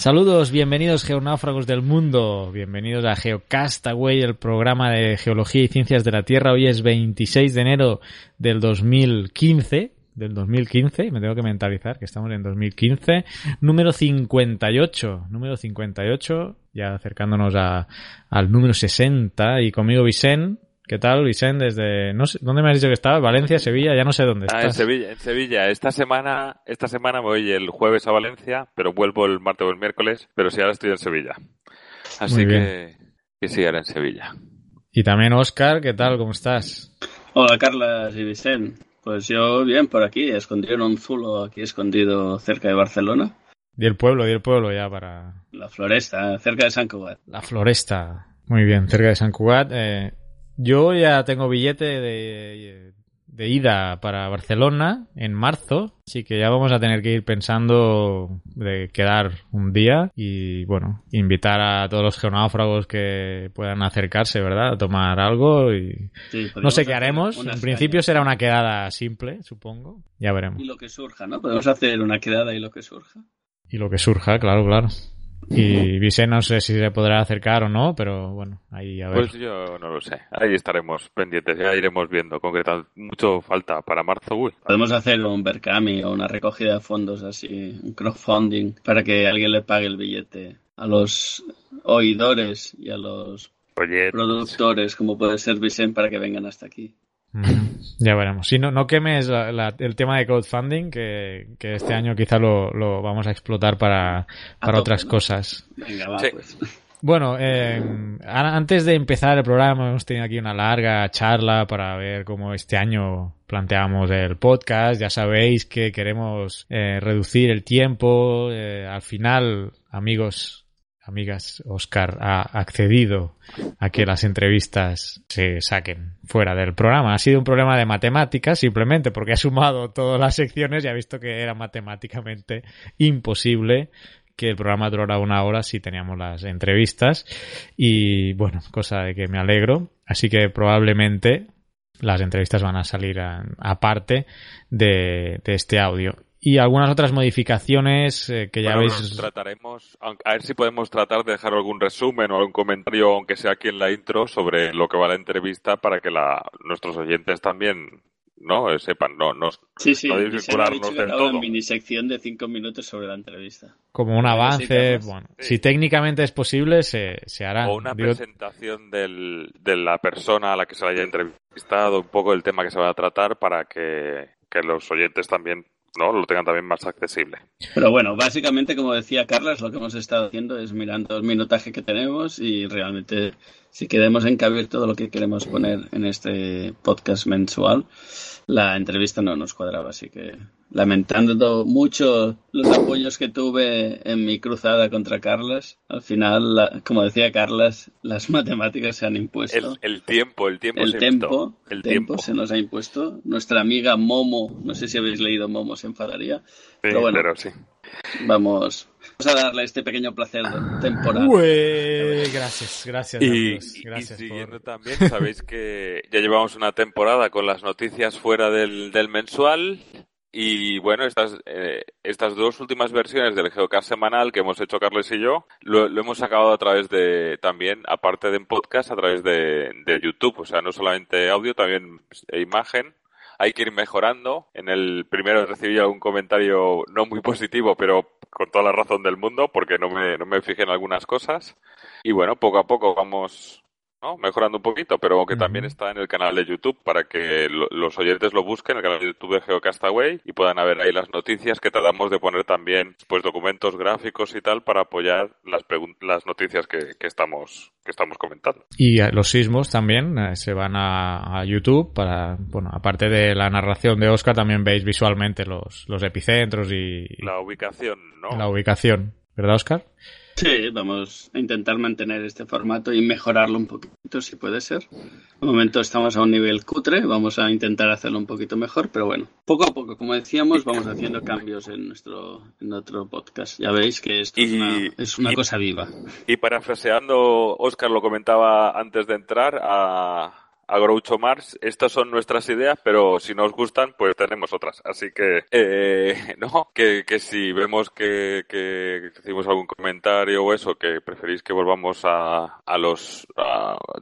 Saludos, bienvenidos geonáufragos del mundo, bienvenidos a Geocastaway, el programa de geología y ciencias de la Tierra. Hoy es 26 de enero del 2015, del 2015, me tengo que mentalizar que estamos en 2015, número 58, número 58, ya acercándonos a, al número 60 y conmigo Vicente. ¿Qué tal, Vicente? Desde, no sé, ¿dónde me has dicho que estabas? Valencia, Sevilla, ya no sé dónde estás. Ah, en Sevilla, en Sevilla. Esta semana, esta semana me voy el jueves a Valencia, pero vuelvo el martes o el miércoles, pero sí ahora estoy en Sevilla. Así que, que sí, ahora en Sevilla. Y también Oscar, ¿qué tal? ¿Cómo estás? Hola, Carlas y Vicente. Pues yo bien por aquí, escondido en un zulo aquí escondido cerca de Barcelona. Y el pueblo, y el pueblo ya para... La floresta, cerca de San Cugat. La floresta. Muy bien, cerca de San Cugat. Eh, yo ya tengo billete de, de, ida para Barcelona en marzo, así que ya vamos a tener que ir pensando de quedar un día y, bueno, invitar a todos los geonáufragos que puedan acercarse, ¿verdad? A tomar algo y Sí, no sé qué haremos. En principio será una quedada simple, supongo. Ya veremos. Y lo que surja, ¿no? Podemos hacer una quedada y lo que surja. Y lo que surja, claro, claro. Y Vicente no sé si se podrá acercar o no, pero bueno, ahí a ver. Pues yo no lo sé. Ahí estaremos pendientes, ya iremos viendo. Concretamente, mucho falta para marzo. Uy, Podemos hacer un Berkami o una recogida de fondos así, un crowdfunding, para que alguien le pague el billete a los oidores y a los oye, productores, como puede ser Vicente, para que vengan hasta aquí. Ya veremos. Si no, no quemes la- la- el tema de crowdfunding, que, que este año quizá lo, lo vamos a explotar para, otras ¿no? cosas. Venga, va, Sí. pues. Bueno, eh, a- antes de empezar el programa hemos tenido aquí una larga charla para ver cómo este año planteamos el podcast. Ya sabéis que queremos eh, reducir el tiempo. Eh, al final, amigos, amigas, Oscar ha accedido a que las entrevistas se saquen fuera del programa. Ha sido un problema de matemáticas simplemente porque ha sumado todas las secciones y ha visto que era matemáticamente imposible que el programa durara una hora si teníamos las entrevistas y bueno, cosa de que me alegro. Así que probablemente las entrevistas van a salir aparte de, de este audio. Y algunas otras modificaciones eh, que ya bueno, veis. trataremos, aunque- a ver si podemos tratar de dejar algún resumen o algún comentario, aunque sea aquí en la intro, sobre lo que va la entrevista para que la, nuestros oyentes también no sepan, no, no, Sí, sí, no desvincularnos del todo. minisección de cinco minutos sobre la entrevista. como un Sí, avance, Carlos. bueno, Sí. si técnicamente es posible, se, se hará. O una Digo, presentación del, de la persona a la que se le haya entrevistado, un poco el tema que se va a tratar para que, que los oyentes también no lo tengan también más accesible. Pero bueno, básicamente, como decía Carlos, lo que hemos estado haciendo es mirando el minutaje que tenemos y realmente si queremos encabir todo lo que queremos poner en este podcast mensual, la entrevista no nos cuadraba, así que lamentando mucho los apoyos que tuve en mi cruzada contra Carlas, al final, la- como decía Carlas, las matemáticas se han impuesto. El, el tiempo, el tiempo El se inventó. el tempo se nos ha impuesto. Nuestra amiga Momo, no sé si habéis leído Momo, se enfadaría. Sí, pero bueno. pero sí. Vamos a darle este pequeño placer temporal. Ué, gracias, gracias. Y, amigos, y gracias siguiendo por- también, sabéis que ya llevamos una temporada con las noticias fuera del, del mensual Y bueno, estas, eh, estas dos últimas versiones del Geocast semanal que hemos hecho Carles y yo, lo, hemos acabado a través de, también, aparte de en podcast, a través de, de YouTube. O sea, no solamente audio, también imagen. Hay que ir mejorando. En el primero recibí algún comentario no muy positivo, pero con toda la razón del mundo, porque no me, no me fijé en algunas cosas. Y bueno, poco a poco vamos ¿no? mejorando un poquito, pero que también está en el canal de YouTube para que los oyentes lo busquen, el canal de YouTube de Geocastaway, y puedan ver ahí las noticias que tratamos de poner también pues documentos gráficos y tal para apoyar las, las noticias que, que, estamos que estamos comentando. Y los sismos también eh, se van a, YouTube para, bueno, aparte de la narración de Oscar, también veis visualmente los, los epicentros y... La ubicación, ¿no? La ubicación, ¿verdad, Oscar? Sí, vamos a intentar mantener este formato y mejorarlo un poquito si puede ser. De momento estamos a un nivel cutre, vamos a intentar hacerlo un poquito mejor, pero bueno, poco a poco, como decíamos, vamos haciendo cambios en nuestro, en otro podcast. Ya veis que esto es una, es una cosa viva. Y parafraseando, Oscar lo comentaba antes de entrar, a, a Groucho Mars. Estas son nuestras ideas, pero si no os gustan, pues tenemos otras. Así que, eh, no, que, que si vemos que, que hicimos algún comentario o eso, que preferís que volvamos a, a los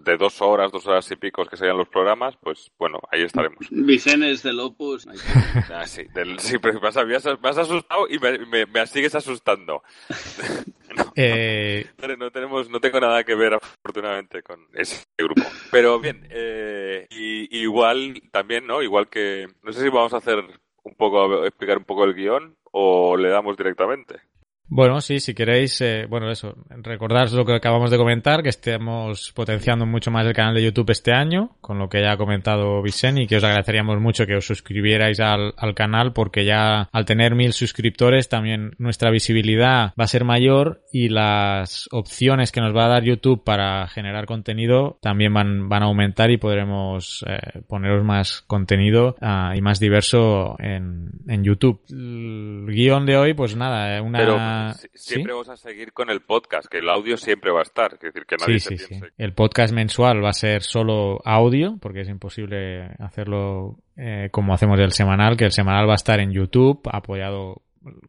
de dos horas, dos horas y picos que serían los programas, pues bueno, ahí estaremos. Vicenes del Opus. ah, sí, del, sí, pero me has asustado y me, me, sigues asustando. eh... no, tenemos, no tengo nada que ver afortunadamente con ese grupo. Pero bien, eh, y, igual también, ¿no? Igual que, no sé si vamos a hacer un poco, explicar un poco el guion o le damos directamente. Bueno, sí, si queréis, eh, bueno, eso, recordaros lo que acabamos de comentar, que estemos potenciando mucho más el canal de YouTube este año, con lo que ya ha comentado Vicente, y que os agradeceríamos mucho que os suscribierais al, al canal, porque ya al tener mil suscriptores también nuestra visibilidad va a ser mayor y las opciones que nos va a dar YouTube para generar contenido también van, van a aumentar y podremos eh, poneros más contenido uh, y más diverso en, en YouTube. El guion de hoy, pues nada, una siempre vamos a seguir con el podcast, que el audio siempre va a estar. Es decir, que nadie se piense. El podcast mensual va a ser solo audio, porque es imposible hacerlo eh, como hacemos el semanal, que el semanal va a estar en YouTube, apoyado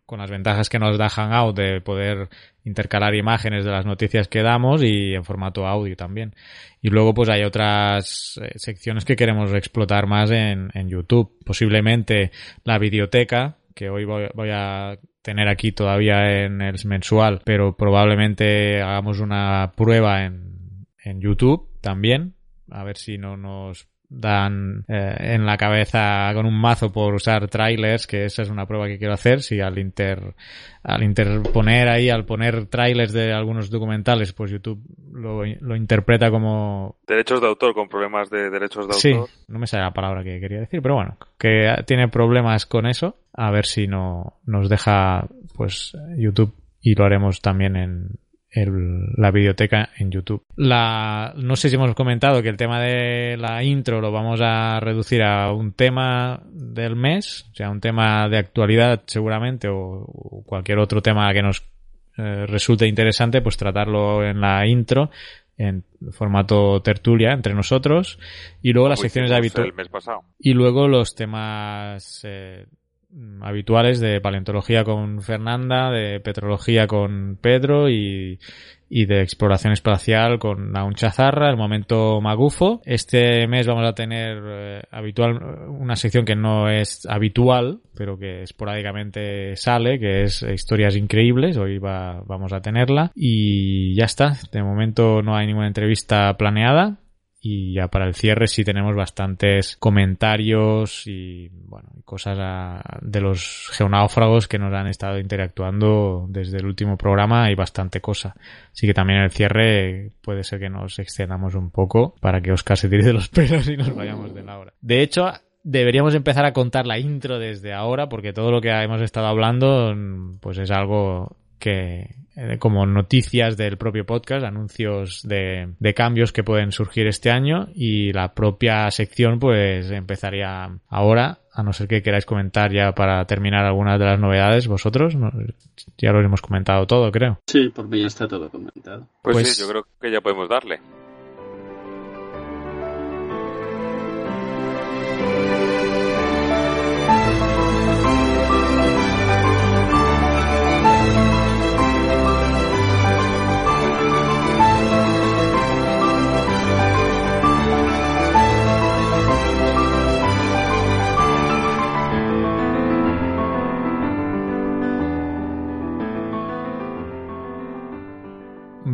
con las ventajas que nos da Hangout de poder intercalar imágenes de las noticias que damos y en formato audio también. Y luego pues hay otras eh, secciones que queremos explotar más en, en YouTube. Posiblemente la videoteca, que hoy voy, a tener aquí todavía en el mensual, pero probablemente hagamos una prueba en, en YouTube también, a ver si no nos dan eh, en la cabeza con un mazo por usar trailers, que esa es una prueba que quiero hacer, si al inter al interponer ahí, al poner trailers de algunos documentales, pues YouTube lo, lo interpreta como... Derechos de autor, con problemas de derechos de autor. Sí, no me sale la palabra que quería decir, pero bueno, que tiene problemas con eso, a ver si no nos deja pues YouTube y lo haremos también en, el, la biblioteca en YouTube. La, no sé si hemos comentado que el tema de la intro lo vamos a reducir a un tema del mes, o sea, un tema de actualidad seguramente o, cualquier otro tema que nos eh, resulte interesante, pues tratarlo en la intro en formato tertulia entre nosotros y luego las secciones habituales y luego los temas eh, habituales de paleontología con Fernanda, de petrología con Pedro y, y de exploración espacial con Naun Chazarra, el momento Magufo. Este mes vamos a tener eh, habitual una sección que no es habitual, pero que esporádicamente sale, que es historias increíbles. Hoy va, vamos a tenerla y ya está. De momento no hay ninguna entrevista planeada y ya para el cierre sí tenemos bastantes comentarios y bueno cosas de los geonáufragos que nos han estado interactuando desde el último programa hay bastante cosa. Así que también en el cierre puede ser que nos extendamos un poco para que Oscar se tire de los pelos y nos vayamos de la hora. De hecho deberíamos empezar a contar la intro desde ahora porque todo lo que hemos estado hablando pues es algo que eh, como noticias del propio podcast, anuncios de, de, cambios que pueden surgir este año y la propia sección pues empezaría ahora, a no ser que queráis comentar ya para terminar algunas de las novedades vosotros, ya lo hemos comentado todo creo. Sí, por mí ya está todo comentado. pues, pues sí, yo creo que ya podemos darle.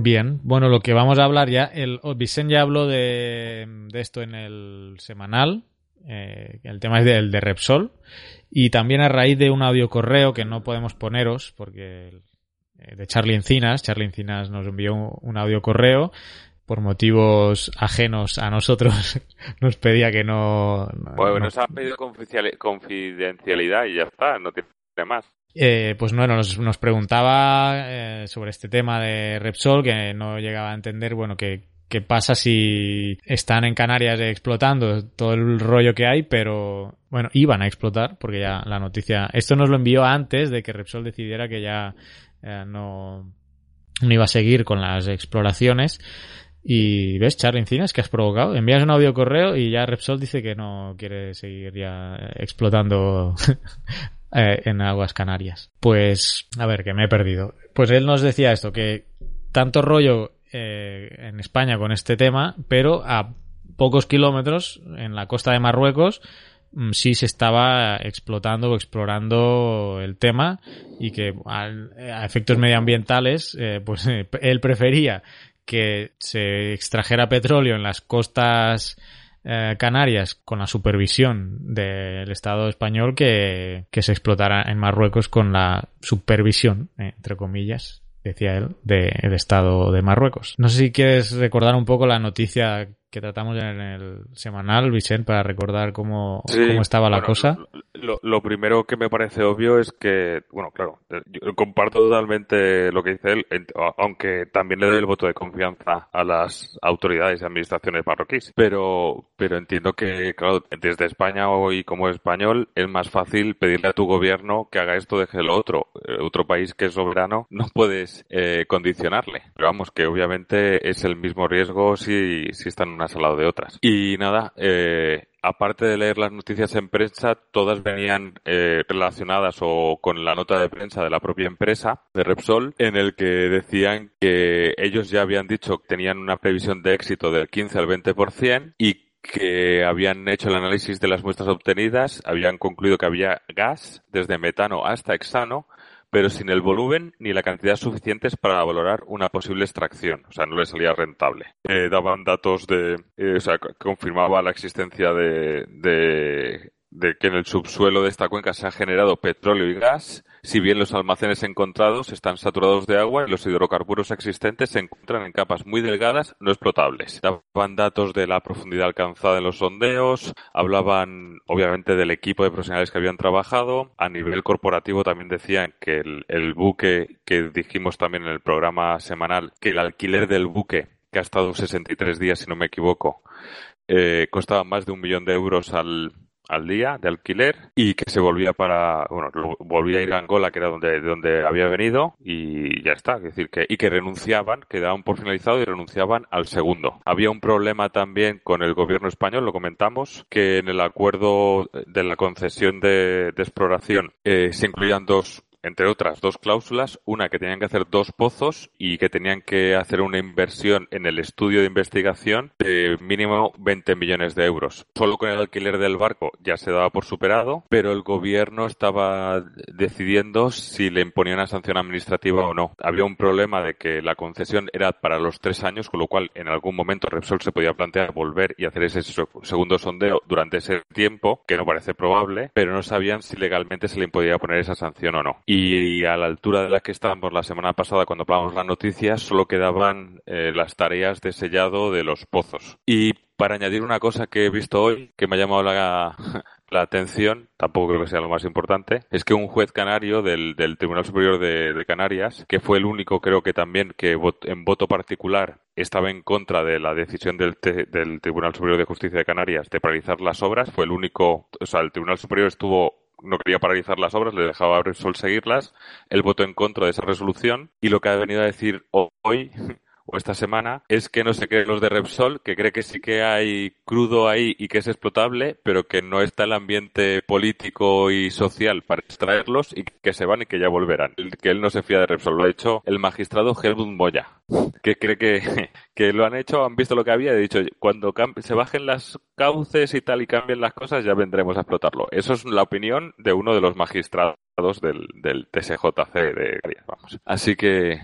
Bien, bueno, lo que vamos a hablar ya, el Vicente ya habló de, de esto en el semanal, eh, el tema es del de Repsol, y también a raíz de un audio correo que no podemos poneros, porque eh, de Charlie Encinas, Charlie Encinas nos envió un audio correo por motivos ajenos a nosotros nos pedía que no... Bueno, nos ha pedido confidencialidad y ya está, no tiene más. Eh, pues bueno, nos, nos preguntaba eh, sobre este tema de Repsol, que no llegaba a entender, bueno, qué, qué pasa si están en Canarias explotando todo el rollo que hay, pero bueno, iban a explotar, porque ya la noticia, esto nos lo envió antes de que Repsol decidiera que ya eh, no, no iba a seguir con las exploraciones. Y ves, Charlie Encinas, que has provocado. Envías un audio correo y ya Repsol dice que no quiere seguir ya explotando Eh, en aguas canarias. Pues, a ver, que me he perdido. Pues él nos decía esto, que tanto rollo eh, en España con este tema, pero a pocos kilómetros, en la costa de Marruecos, mm, sí se estaba explotando o explorando el tema y que a efectos medioambientales, eh, pues él prefería que se extrajera petróleo en las costas eh, Canarias con la supervisión del Estado español que, que se explotara en Marruecos con la supervisión, eh, entre comillas, decía él, del Estado de Marruecos. No sé si quieres recordar un poco la noticia que tratamos en el semanal, Vicente, para recordar cómo, cómo estaba la cosa. Lo, primero que me parece obvio es que, bueno, claro, yo comparto totalmente lo que dice él, aunque también le doy el voto de confianza a las autoridades y administraciones marroquíes. Pero, pero entiendo que, claro, desde España hoy como español es más fácil pedirle a tu gobierno que haga esto, deje lo otro. Eh, otro país que es soberano no puedes eh, condicionarle. Pero vamos, que obviamente es el mismo riesgo si, si están en una al lado de otras. Y nada, eh, aparte de leer las noticias en prensa, todas venían eh, relacionadas o con la nota de prensa de la propia empresa de Repsol, en el que decían que ellos ya habían dicho que tenían una previsión de éxito del 15 al 20% y que habían hecho el análisis de las muestras obtenidas, habían concluido que había gas desde metano hasta hexano pero sin el volumen ni la cantidad suficientes para valorar una posible extracción. O sea, no le salía rentable. Eh, daban datos de, eh, o sea, confirmaba la existencia de, de de que en el subsuelo de esta cuenca se ha generado petróleo y gas, si bien los almacenes encontrados están saturados de agua y los hidrocarburos existentes se encuentran en capas muy delgadas no explotables. Daban datos de la profundidad alcanzada en los sondeos, hablaban obviamente del equipo de profesionales que habían trabajado, a nivel corporativo también decían que el, buque que dijimos también en el programa semanal, que el alquiler del buque que ha estado 63 días si no me equivoco, eh, costaba más de un millón de euros al, al día de alquiler y que se volvía para, bueno, volvía a ir a Angola, que era donde, donde había venido y ya está. Es decir, que, y que renunciaban, quedaban por finalizado y renunciaban al segundo. Había un problema también con el gobierno español, lo comentamos, que en el acuerdo de la concesión de, exploración eh, se incluían dos entre otras dos cláusulas, una que tenían que hacer dos pozos y que tenían que hacer una inversión en el estudio de investigación de mínimo 20 millones de euros. Solo con el alquiler del barco ya se daba por superado, pero el gobierno estaba decidiendo si le imponía una sanción administrativa o no. Había un problema de que la concesión era para los tres años, con lo cual en algún momento Repsol se podía plantear volver y hacer ese segundo sondeo durante ese tiempo, que no parece probable, pero no sabían si legalmente se le podía poner esa sanción o no a la altura de la que estábamos la semana pasada cuando hablamos las noticias solo quedaban eh, las tareas de sellado de los pozos. Y para añadir una cosa que he visto hoy que me ha llamado la, la atención, tampoco creo que sea lo más importante, es que un juez canario del, Tribunal Superior de, Canarias, que fue el único creo que también que en voto particular estaba en contra de la decisión del, del Tribunal Superior de Justicia de Canarias de paralizar las obras, fue el único, o sea, el Tribunal Superior estuvo no quería paralizar las obras, le dejaba a Repsol seguirlas. Él votó en contra de esa resolución y lo que ha venido a decir hoy o esta semana es que no se creen los de Repsol, que cree que sí que hay crudo ahí y que es explotable, pero que no está el ambiente político y social para extraerlos y que se van y que ya volverán. Que él no se fía de Repsol. Lo ha hecho el magistrado Helmut Moya, que cree que, que lo han hecho, han visto lo que había y dicho, cuando se bajen las cauces y tal y cambien las cosas, ya vendremos a explotarlo. Eso es la opinión de uno de los magistrados del, del TSJC de Vamos. Así que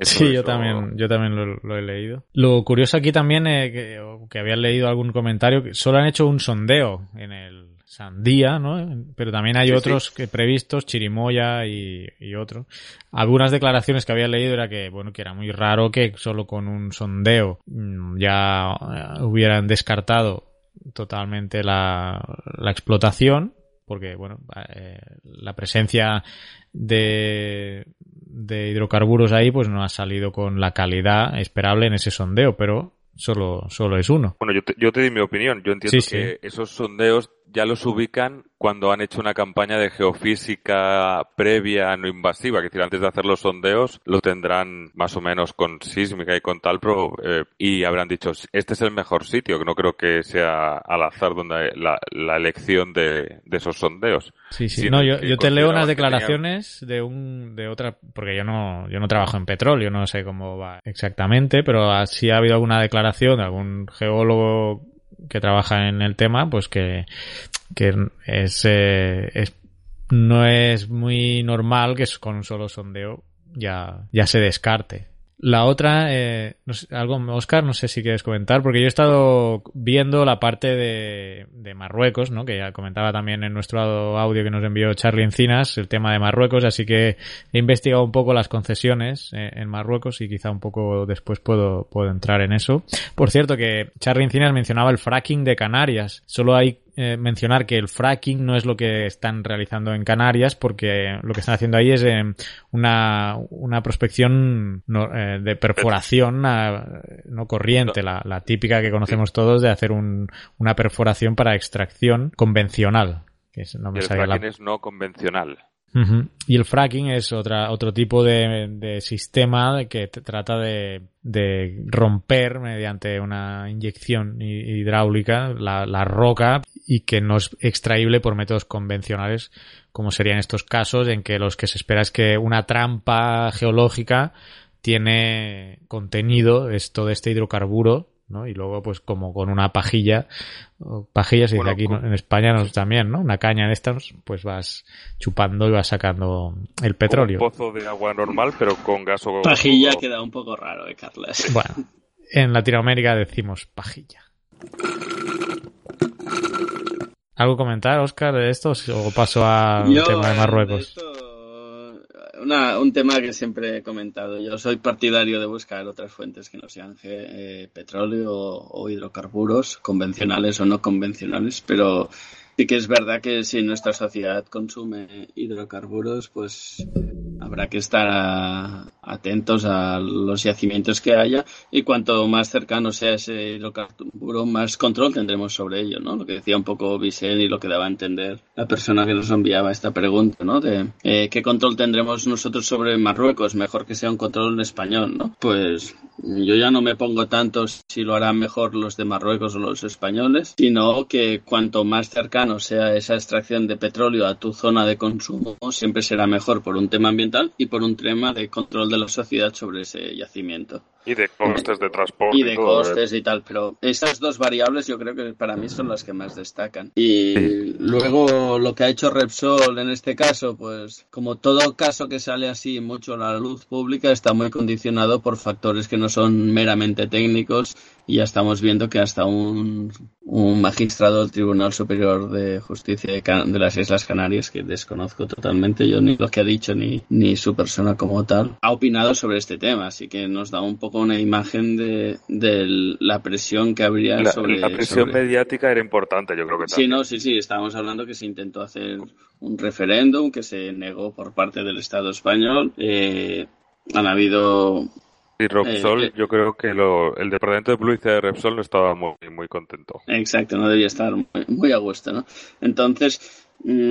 sí, yo también, yo también lo, he leído. Lo curioso aquí también es que, que habían leído algún comentario que solo han hecho un sondeo en el Sandía, ¿no? Pero también hay otros que previstos, Chirimoya y, y otros. Algunas declaraciones que había leído era que, bueno, que era muy raro que solo con un sondeo mm, ya eh, hubieran descartado totalmente la, la explotación, porque, bueno, eh, la presencia de, de hidrocarburos ahí, pues no ha salido con la calidad esperable en ese sondeo, pero solo, solo es uno. Bueno, yo te, yo te di mi opinión. Yo entiendo que esos sondeos ya los ubican cuando han hecho una campaña de geofísica previa no invasiva, es decir, antes de hacer los sondeos lo tendrán más o menos con sísmica y con tal, pero, eh, y habrán dicho, este es el mejor sitio, que no creo que sea al azar donde la, la elección de, de, esos sondeos. Sí, sí, no, yo, yo te leo unas declaraciones de un, de otra, porque yo no, yo no trabajo en petróleo, no sé cómo va exactamente, pero sí ha habido alguna declaración de algún geólogo que trabaja en el tema, pues que, que es, eh, es, no es muy normal que con un solo sondeo ya, ya se descarte. La otra, eh, no sé, algo, Oscar, no sé si quieres comentar, porque yo he estado viendo la parte de, de, Marruecos, ¿no? Que ya comentaba también en nuestro audio que nos envió Charlie Encinas, el tema de Marruecos, así que he investigado un poco las concesiones eh, en Marruecos y quizá un poco después puedo, puedo entrar en eso. Por cierto, que Charlie Encinas mencionaba el fracking de Canarias. Solo hay eh, mencionar que el fracking no es lo que están realizando en Canarias porque lo que están haciendo ahí es eh, una, una prospección eh, de perforación no corriente, la, la, típica que conocemos todos de hacer un, una perforación para extracción convencional. Que es, no me el fracking es no convencional. Y el fracking es otra, otro tipo de, de sistema que trata de, de, romper mediante una inyección hidráulica la, la, roca y que no es extraíble por métodos convencionales como serían estos casos en que los que se espera es que una trampa geológica tiene contenido esto de este hidrocarburo ¿no? Y luego, pues como con una pajilla, pajilla se dice aquí en España nos, también, ¿no? Una caña de estas, pues vas chupando y vas sacando el petróleo. un pozo de agua normal, pero con gas o... Pajilla queda un poco raro, ¿eh, Carles? Bueno, en Latinoamérica decimos pajilla. ¿Algo comentar, Oscar, de esto? ¿O paso al tema de Marruecos? Un tema que siempre he comentado. Yo soy partidario de buscar otras fuentes que no sean eh, petróleo o, hidrocarburos, convencionales o no convencionales, pero sí que es verdad que si nuestra sociedad consume hidrocarburos, pues habrá que estar atentos a los yacimientos que haya y cuanto más cercano sea ese hidrocarburo, más control tendremos sobre ello, ¿no? Lo que decía un poco Vicente y lo que daba a entender la persona que nos enviaba esta pregunta, ¿no? De eh, qué control tendremos nosotros sobre Marruecos, mejor que sea un control en español, ¿no? Pues yo ya no me pongo tanto si lo harán mejor los de Marruecos o los españoles, sino que cuanto más cercano sea esa extracción de petróleo a tu zona de consumo, siempre será mejor por un tema ambiental y por un tema de control de la sociedad sobre ese yacimiento. Y de costes de transporte. Y de costes y tal, pero esas dos variables yo creo que para mí son las que más destacan. Y luego lo que ha hecho Repsol en este caso, pues como todo caso que sale así mucho a la luz pública, está muy condicionado por factores que no son meramente técnicos y ya estamos viendo que hasta un, un magistrado del Tribunal Superior de Justicia de, de, las Islas Canarias, que desconozco totalmente yo ni lo que ha dicho ni, ni su persona como tal, ha opinado sobre este tema, así que nos da un poco una imagen de, de la presión que habría sobre... La presión mediática era importante, yo creo que también. Sí, no, sí, sí, estábamos hablando que se intentó hacer un referéndum que se negó por parte del Estado español. Eh, han habido y Repsol, eh, yo creo que lo, el departamento de publicidad de Repsol no estaba muy, muy contento. Exacto, no debía estar muy, muy a gusto, ¿no? Entonces,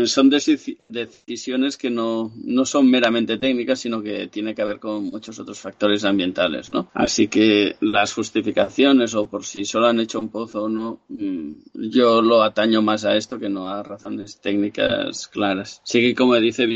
son decisiones que no, no son meramente técnicas, sino que tiene que ver con muchos otros factores ambientales, ¿no? Así que las justificaciones o por si solo han hecho un pozo o no, mm, yo lo ataño más a esto que no a razones técnicas claras. Sí que como dice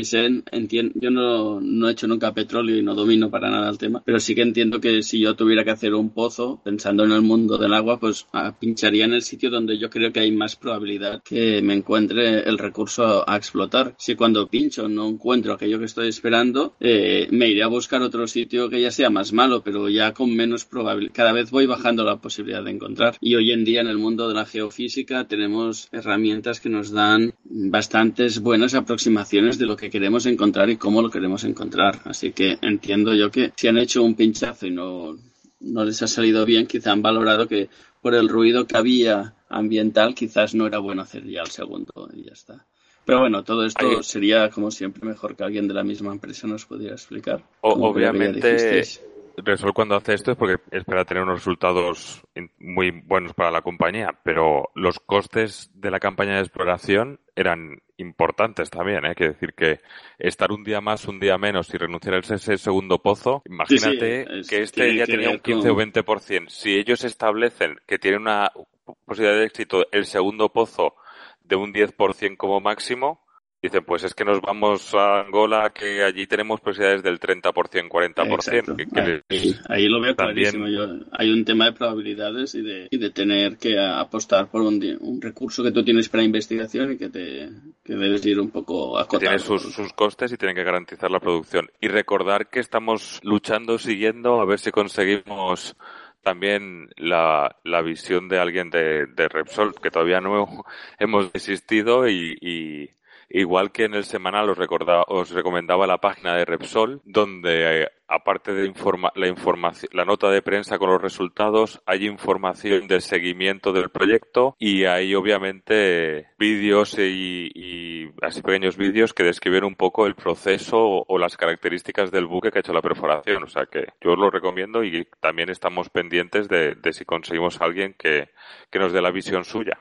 entiendo, yo no, no he hecho nunca petróleo y no domino para nada el tema, pero sí que entiendo que si yo tuviera que hacer un pozo, pensando en el mundo del agua, pues ah, pincharía en el sitio donde yo creo que hay más probabilidad que me encuentre el recurso a explotar. Si cuando pincho no encuentro aquello que estoy esperando, eh, me iré a buscar otro sitio que ya sea más malo, pero ya con menos probabilidad. Cada vez voy bajando la posibilidad de encontrar. Y hoy en día en el mundo de la geofísica tenemos herramientas que nos dan bastantes buenas aproximaciones de lo que queremos encontrar y cómo lo queremos encontrar. Así que entiendo yo que si han hecho un pinchazo y no, no les ha salido bien, quizá han valorado que por el ruido que había ambiental, quizás no era bueno hacer ya el segundo y ya está. Pero bueno, todo esto sería, como siempre, mejor que alguien de la misma empresa nos pudiera explicar. obviamente, Resol cuando hace esto es porque espera tener unos resultados muy buenos para la compañía, pero los costes de la campaña de exploración eran importantes también. ¿eh? Quiere decir que estar un día más, un día menos y renunciar a ese segundo pozo, imagínate que este ya tenía un 15 o 20%. Si ellos establecen que tiene una posibilidad de éxito el segundo pozo de un 10% como máximo, dicen, pues es que nos vamos a Angola, que allí tenemos posibilidades del 30%, 40%. ahí, lo veo clarísimo. hay un tema de probabilidades y de, y de tener que apostar por un, un, recurso que tú tienes para investigación y que, te, que debes ir un poco acotando. Tiene sus, sus costes y tienen que garantizar la producción. Y recordar que estamos luchando, siguiendo, a ver si conseguimos también la, la visión de alguien de, de Repsol, que todavía no hemos desistido y, igual que en el semanal os, os recomendaba la página de Repsol, donde eh, aparte de la información, la nota de prensa con los resultados, hay información del seguimiento del proyecto y hay obviamente vídeos y, así pequeños vídeos que describen un poco el proceso o, las características del buque que ha hecho la perforación. O sea que yo os lo recomiendo y también estamos pendientes de, si conseguimos a alguien que, nos dé la visión suya.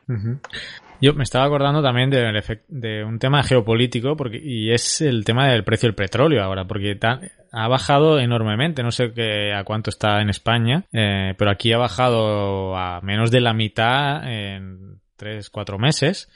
Yo me estaba acordando también de, un tema geopolítico porque, y es el tema del precio del petróleo ahora, porque ha bajado enormemente. No sé qué, a cuánto está en España, eh, pero aquí ha bajado a menos de la mitad en 3, 4 meses.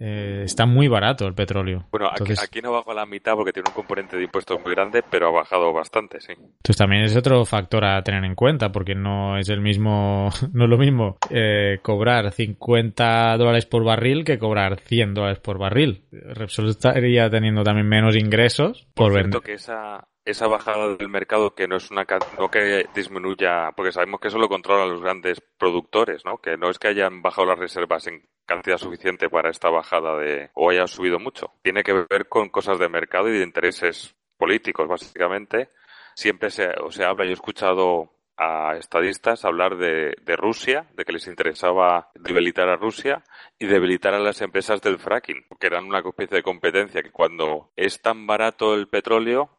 Eh, está muy barato el petróleo. Bueno, aquí, no bajo a la mitad porque tiene un componente de impuestos muy grande, pero ha bajado bastante, sí. Entonces también es otro factor a tener en cuenta porque no es el mismo, no es lo mismo eh, cobrar 50 dólares por barril que cobrar 100 dólares por barril. Repsol estaría teniendo también menos ingresos por, por vender. que esa, esa bajada del mercado que no es una no que disminuya, porque sabemos que eso lo controlan los grandes productores, ¿no? Que no es que hayan bajado las reservas en cantidad suficiente para esta bajada de o haya subido mucho. Tiene que ver con cosas de mercado y de intereses políticos, básicamente. Siempre se, o se habla, yo he escuchado a estadistas hablar de, de, Rusia, de que les interesaba debilitar a Rusia y debilitar a las empresas del fracking, que eran una especie de competencia que cuando es tan barato el petróleo,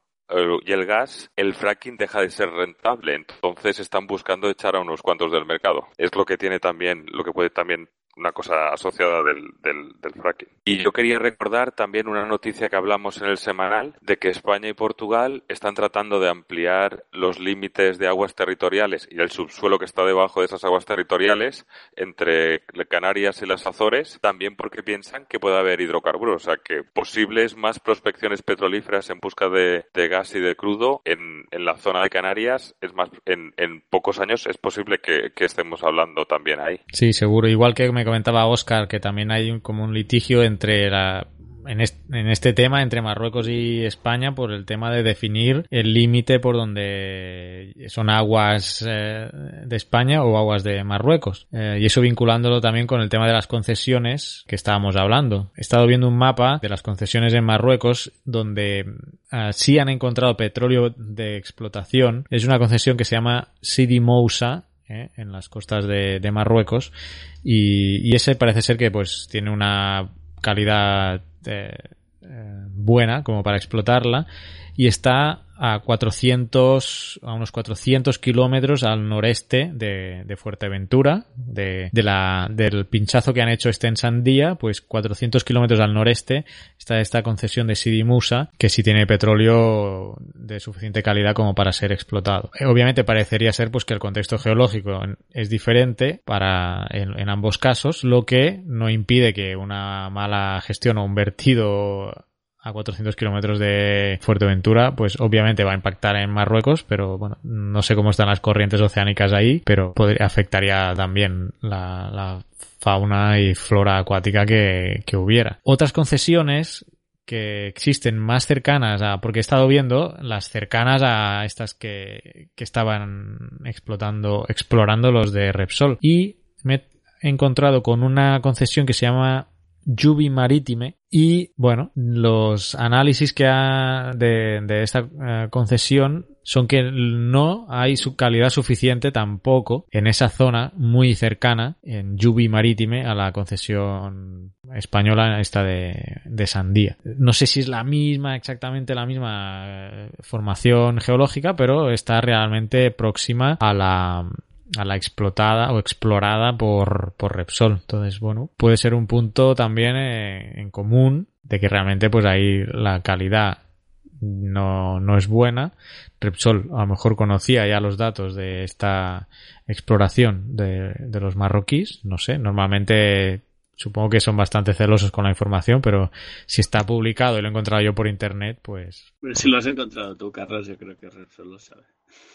y el gas, el fracking deja de ser rentable. Entonces están buscando echar a unos cuantos del mercado. Es lo que tiene también, lo que puede también una cosa asociada del, del, del, fracking. Y yo quería recordar también una noticia que hablamos en el semanal de que España y Portugal están tratando de ampliar los límites de aguas territoriales y el subsuelo que está debajo de esas aguas territoriales entre Canarias y las Azores, también porque piensan que puede haber hidrocarburos, o sea que posibles más prospecciones petrolíferas en busca de, de gas y de crudo en, en, la zona de Canarias, es más, en, en pocos años es posible que, que estemos hablando también ahí. Sí, seguro. Igual que me comentaba Oscar que también hay como un litigio entre la en, este, tema entre Marruecos y España por el tema de definir el límite por donde son aguas eh, de España o aguas de Marruecos. Eh, y eso vinculándolo también con el tema de las concesiones que estábamos hablando. He estado viendo un mapa de las concesiones en Marruecos donde eh, sí han encontrado petróleo de explotación. Es una concesión que se llama Sidi Moussa ¿eh? en las costas de, Marruecos y, ese parece ser que pues tiene una calidad eh, eh, buena como para explotarla y está a 400, a unos 400 kilómetros al noreste de, de Fuerteventura, de, de, la, del pinchazo que han hecho este en Sandía, pues 400 kilómetros al noreste está esta concesión de Sidi Musa, que sí tiene petróleo de suficiente calidad como para ser explotado. Eh, obviamente parecería ser pues que el contexto geológico es diferente para, en, en ambos casos, lo que no impide que una mala gestión o un vertido a 400 kilómetros de Fuerteventura, pues obviamente va a impactar en Marruecos, pero bueno, no sé cómo están las corrientes oceánicas ahí, pero podría, afectaría también la, fauna y flora acuática que, que hubiera. Otras concesiones que existen más cercanas a, porque he estado viendo las cercanas a estas que, que estaban explotando, explorando los de Repsol. Y me he encontrado con una concesión que se llama Jubi Marítime y bueno, los análisis que ha de, de esta eh, concesión son que no hay su calidad suficiente tampoco en esa zona muy cercana, en Jubi Marítime, a la concesión española esta de, de Sandía. No sé si es la misma, exactamente la misma eh, formación geológica, pero está realmente próxima a la, a la explotada o explorada por, por Repsol. Entonces, bueno, puede ser un punto también eh, en común de que realmente pues ahí la calidad no, no es buena. Repsol a lo mejor conocía ya los datos de esta exploración de, de los marroquíes, no sé, normalmente supongo que son bastante celosos con la información, pero si está publicado y lo he encontrado yo por internet, pues... Si lo has encontrado tú, Carlos, yo creo que Repsol lo sabe.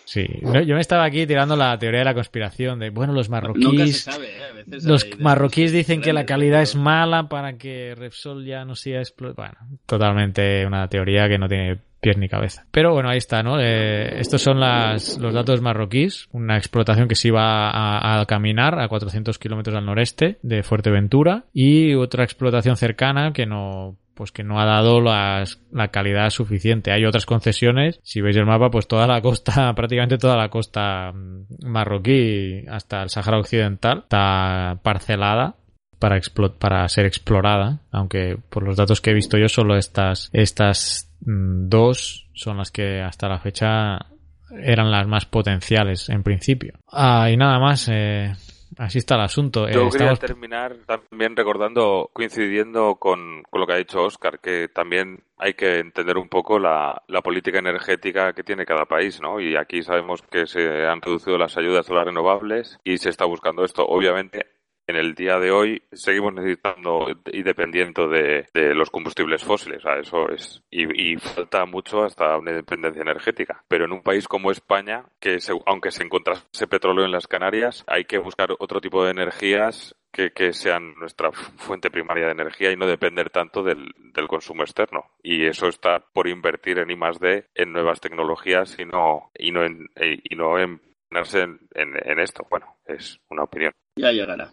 Sí, yo me estaba aquí tirando la teoría de la conspiración de, bueno, los marroquíes... Nunca se sabe, ¿eh? A veces Los hay marroquíes dicen que la calidad pero- es mala para que Repsol ya no siga explotando. Bueno, totalmente una teoría que no tiene pies ni cabeza. Pero bueno, ahí está, ¿no? Eh, estos son las, los datos marroquíes. Una explotación que se iba a, a caminar a 400 kilómetros al noreste de Fuerteventura y otra explotación cercana que no pues que no ha dado las- la calidad suficiente. Hay otras concesiones, si veis el mapa, pues toda la costa, prácticamente toda la costa mm, marroquí hasta el Sáhara Occidental está parcelada para, para ser explorada, aunque por los datos que he visto yo solo estas, estas mm, dos son las que hasta la fecha eran las más potenciales en principio. Ah, y nada más, eh, así está el asunto. Eh, Yo quería estamos- terminar también recordando, coincidiendo con, con lo que ha dicho Oscar, que también hay que entender un poco la, la política energética que tiene cada país, ¿no? Y aquí sabemos que se han reducido las ayudas a las renovables y se está buscando esto. Obviamente, en el día de hoy seguimos necesitando y dependiendo de, los combustibles fósiles, eso es y, y falta mucho hasta una independencia energética. Pero en un país como España, que se- aunque se encontrase petróleo en las Canarias, hay que buscar otro tipo de energías que, sean nuestra fuente primaria de energía y no depender tanto del, consumo externo. Y eso está por invertir en I más D, en nuevas tecnologías y no y no en, y no en ponerse en, en- en esto. Bueno, es una opinión. Ya llegará.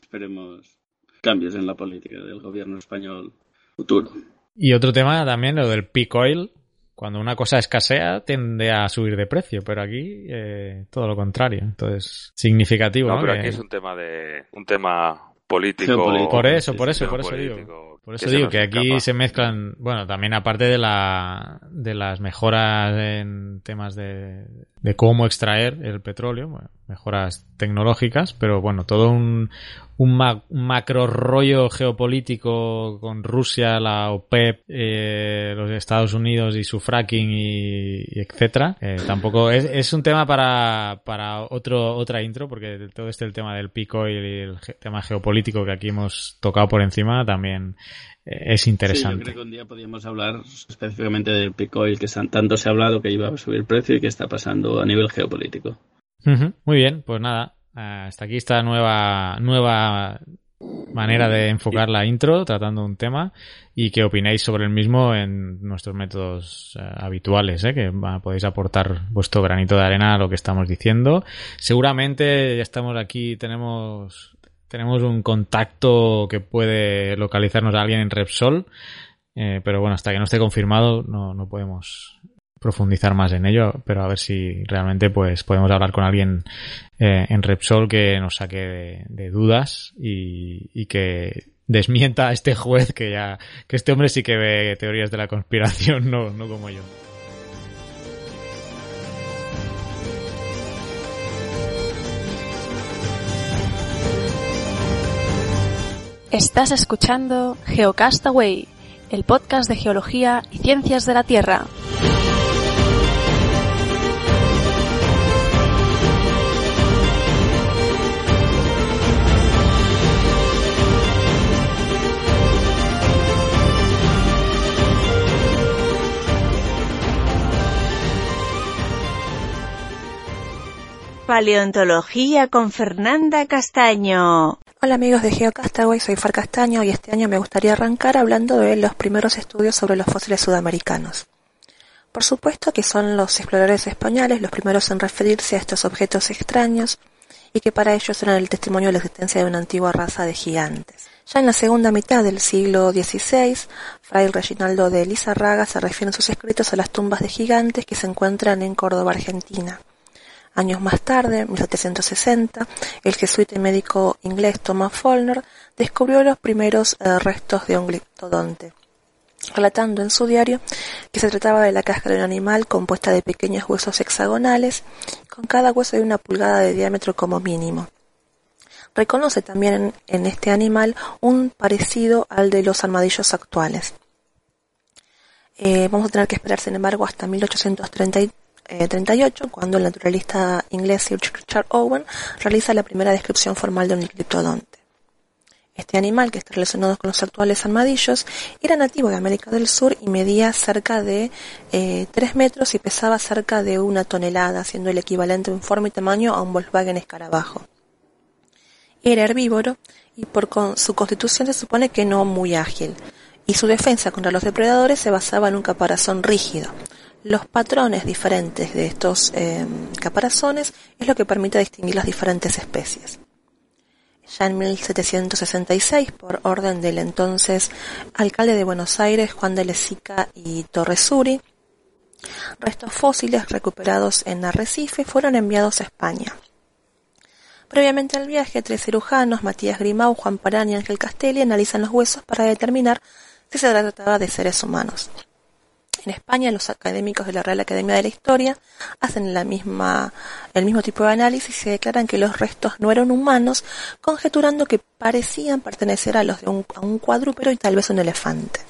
Esperemos cambios en la política del gobierno español futuro. Y otro tema también, lo del peak oil. Cuando una cosa escasea, tiende a subir de precio, pero aquí eh, todo lo contrario. Entonces, significativo. No, ¿no? pero Que- aquí es un tema de un tema político. Por eso, por eso, por eso digo. Por eso se digo que aquí escapa. se mezclan, bueno, también aparte de la de las mejoras en temas de, de cómo extraer el petróleo, bueno, mejoras tecnológicas, pero bueno, todo un, un, ma- macro rollo geopolítico con Rusia, la OPEP, eh, los Estados Unidos y su fracking y, etcétera. Eh, tampoco es, es un tema para, para otro otra intro porque todo este el tema del oil y el tema geopolítico que aquí hemos tocado por encima también eh, es Sí, yo interesante. creo que un día podríamos hablar específicamente del Picoil, que tanto se ha hablado que iba a subir precio y que está pasando a nivel geopolítico. Muy bien, pues nada, eh, hasta aquí esta nueva nueva manera de enfocar la intro tratando un tema y qué opináis sobre el mismo en nuestros métodos eh, habituales, ¿eh? que podéis aportar vuestro granito de arena a lo que estamos diciendo. Seguramente ya estamos aquí, tenemos tenemos un contacto que puede localizarnos a alguien en Repsol, eh, pero bueno, hasta que no esté confirmado no, no podemos profundizar más en ello, pero a ver si realmente pues podemos hablar con alguien eh, en Repsol que nos saque de, de dudas y, y que desmienta a este juez que ya que este hombre sí que ve teorías de la conspiración, no, no como yo. Estás escuchando Geocastaway, el podcast de geología y ciencias de la Tierra. Paleontología con Fernanda Castaño. Hola amigos de GeoCastaway, soy Far Castaño y este año me gustaría arrancar hablando de los primeros estudios sobre los fósiles sudamericanos. Por supuesto que son los exploradores españoles los primeros en referirse a estos objetos extraños y que para ellos eran el testimonio de la existencia de una antigua raza de gigantes. Ya en la segunda mitad del siglo XVI, Fray Reginaldo de Lizarraga se refiere en sus escritos a las tumbas de gigantes que se encuentran en Córdoba, Argentina. Años más tarde, en 1760, el jesuita y médico inglés Thomas Follner descubrió los primeros eh, restos de un gliptodonte, relatando en su diario que se trataba de la cáscara de un animal compuesta de pequeños huesos hexagonales, con cada hueso de una pulgada de diámetro como mínimo. Reconoce también en, este animal un parecido al de los armadillos actuales. Eh, vamos a tener que esperar, sin embargo, hasta 1830 38, cuando el naturalista inglés Sir Richard Owen realiza la primera descripción formal de un criptodonte. Este animal, que está relacionado con los actuales armadillos, era nativo de América del Sur y medía cerca de eh, 3 metros y pesaba cerca de una tonelada, siendo el equivalente en forma y tamaño a un Volkswagen escarabajo. Era herbívoro y por su constitución se supone que no muy ágil, y su defensa contra los depredadores se basaba en un caparazón rígido, los patrones diferentes de estos eh, caparazones es lo que permite distinguir las diferentes especies. Ya en 1766, por orden del entonces alcalde de Buenos Aires, Juan de Lezica y Torresuri, restos fósiles recuperados en Arrecife fueron enviados a España. Previamente al viaje, tres cirujanos, Matías Grimau, Juan Parán y Ángel Castelli, analizan los huesos para determinar si se trataba de seres humanos. En España, los académicos de la Real Academia de la Historia hacen el mismo tipo de análisis y declaran que los restos no eran humanos, conjeturando que parecían pertenecer a los de un, a un cuadrúpero y tal vez un elefante.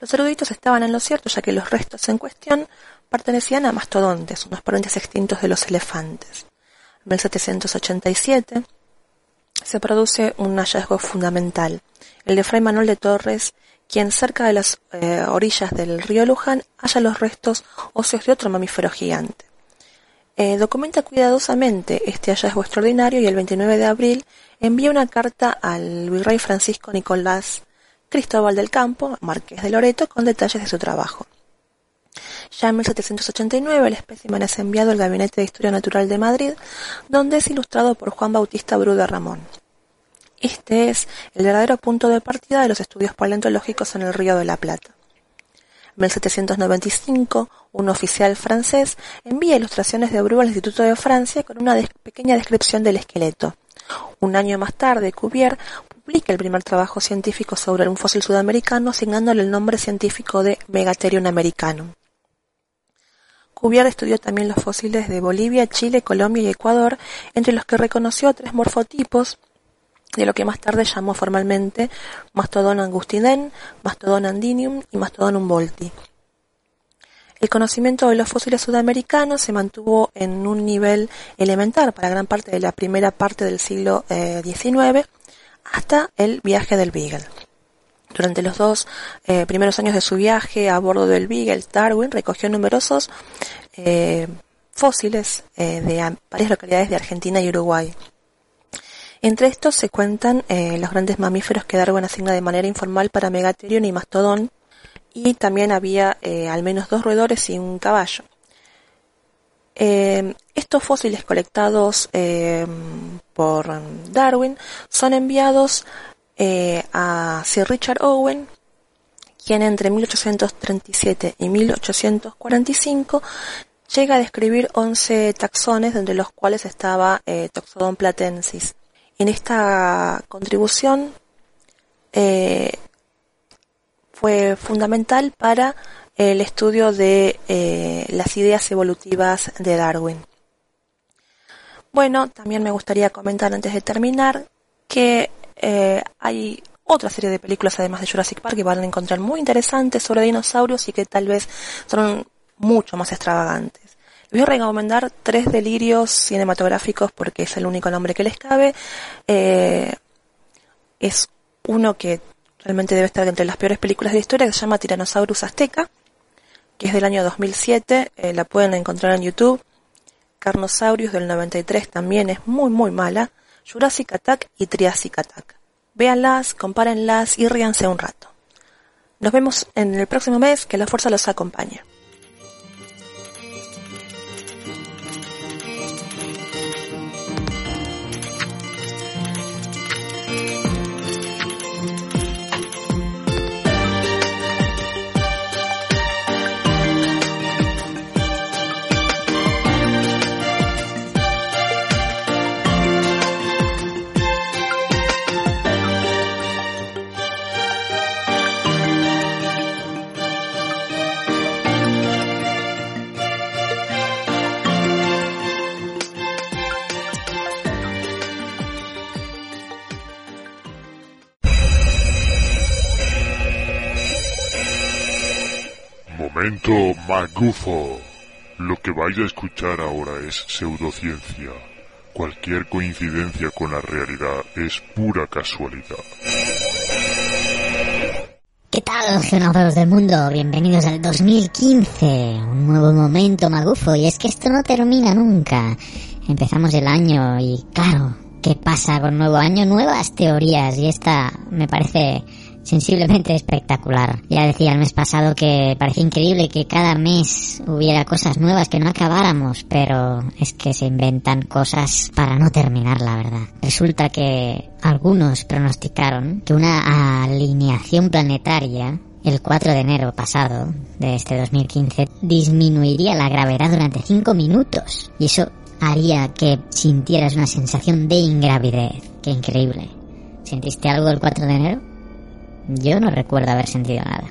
Los eruditos estaban en lo cierto, ya que los restos en cuestión pertenecían a mastodontes, unos parientes extintos de los elefantes. En 1787 se produce un hallazgo fundamental, el de Fray Manuel de Torres quien cerca de las eh, orillas del río Luján halla los restos óseos de otro mamífero gigante. Eh, documenta cuidadosamente este hallazgo extraordinario y el 29 de abril envía una carta al virrey Francisco Nicolás Cristóbal del Campo, marqués de Loreto, con detalles de su trabajo. Ya en 1789 el espécimen es enviado al Gabinete de Historia Natural de Madrid, donde es ilustrado por Juan Bautista Bru de Ramón. Este es el verdadero punto de partida de los estudios paleontológicos en el Río de la Plata. En 1795, un oficial francés envía ilustraciones de Bru al Instituto de Francia con una pequeña descripción del esqueleto. Un año más tarde, Cuvier publica el primer trabajo científico sobre un fósil sudamericano asignándole el nombre científico de Megatherium americanum. Cuvier estudió también los fósiles de Bolivia, Chile, Colombia y Ecuador, entre los que reconoció tres morfotipos de lo que más tarde llamó formalmente Mastodon angustinen, Mastodon andinium y Mastodon humboldti. El conocimiento de los fósiles sudamericanos se mantuvo en un nivel elemental para gran parte de la primera parte del siglo XIX eh, hasta el viaje del Beagle. Durante los dos eh, primeros años de su viaje a bordo del Beagle, Darwin recogió numerosos eh, fósiles de varias localidades de Argentina y Uruguay. Entre estos se cuentan eh, los grandes mamíferos que Darwin asigna de manera informal para Megatherium y Mastodon, y también había eh, al menos dos roedores y un caballo. Eh, estos fósiles colectados por Darwin son enviados a Sir Richard Owen, quien entre 1837 y 1845 llega a describir 11 taxones, entre los cuales estaba Toxodon platensis. En esta contribución eh, fue fundamental para el estudio de eh, las ideas evolutivas de Darwin. Bueno, también me gustaría comentar antes de terminar que eh, hay otra serie de películas además de Jurassic Park que van a encontrar muy interesantes sobre dinosaurios y que tal vez son mucho más extravagantes. Voy a recomendar tres delirios cinematográficos porque es el único nombre que les cabe. Eh, es uno que realmente debe estar entre las peores películas de historia, que se llama Tyrannosaurus Azteca, que es del año 2007, eh, la pueden encontrar en YouTube. Carnosaurus del 93 también es muy muy mala, Jurassic Attack y Triassic Attack. Véanlas, compárenlas y ríanse un rato. Nos vemos en el próximo mes, que la fuerza los acompañe. Momento magufo. Lo que vais a escuchar ahora es pseudociencia. Cualquier coincidencia con la realidad es pura casualidad. ¿Qué tal, geógrafos del mundo? Bienvenidos al 2015, un nuevo momento magufo, y es que esto no termina nunca. Empezamos el año y claro, ¿qué pasa con nuevo año? Nuevas teorías, y esta me parece sensiblemente espectacular. Ya decía el mes pasado que parecía increíble que cada mes hubiera cosas nuevas, que no acabáramos, pero es que se inventan cosas para no terminar, la verdad. Resulta que algunos pronosticaron que una alineación planetaria el 4 de enero pasado de este 2015 disminuiría la gravedad durante 5 minutos y eso haría que sintieras una sensación de ingravidez. Qué increíble. ¿Sentiste algo el 4 de enero? Yo no recuerdo haber sentido nada.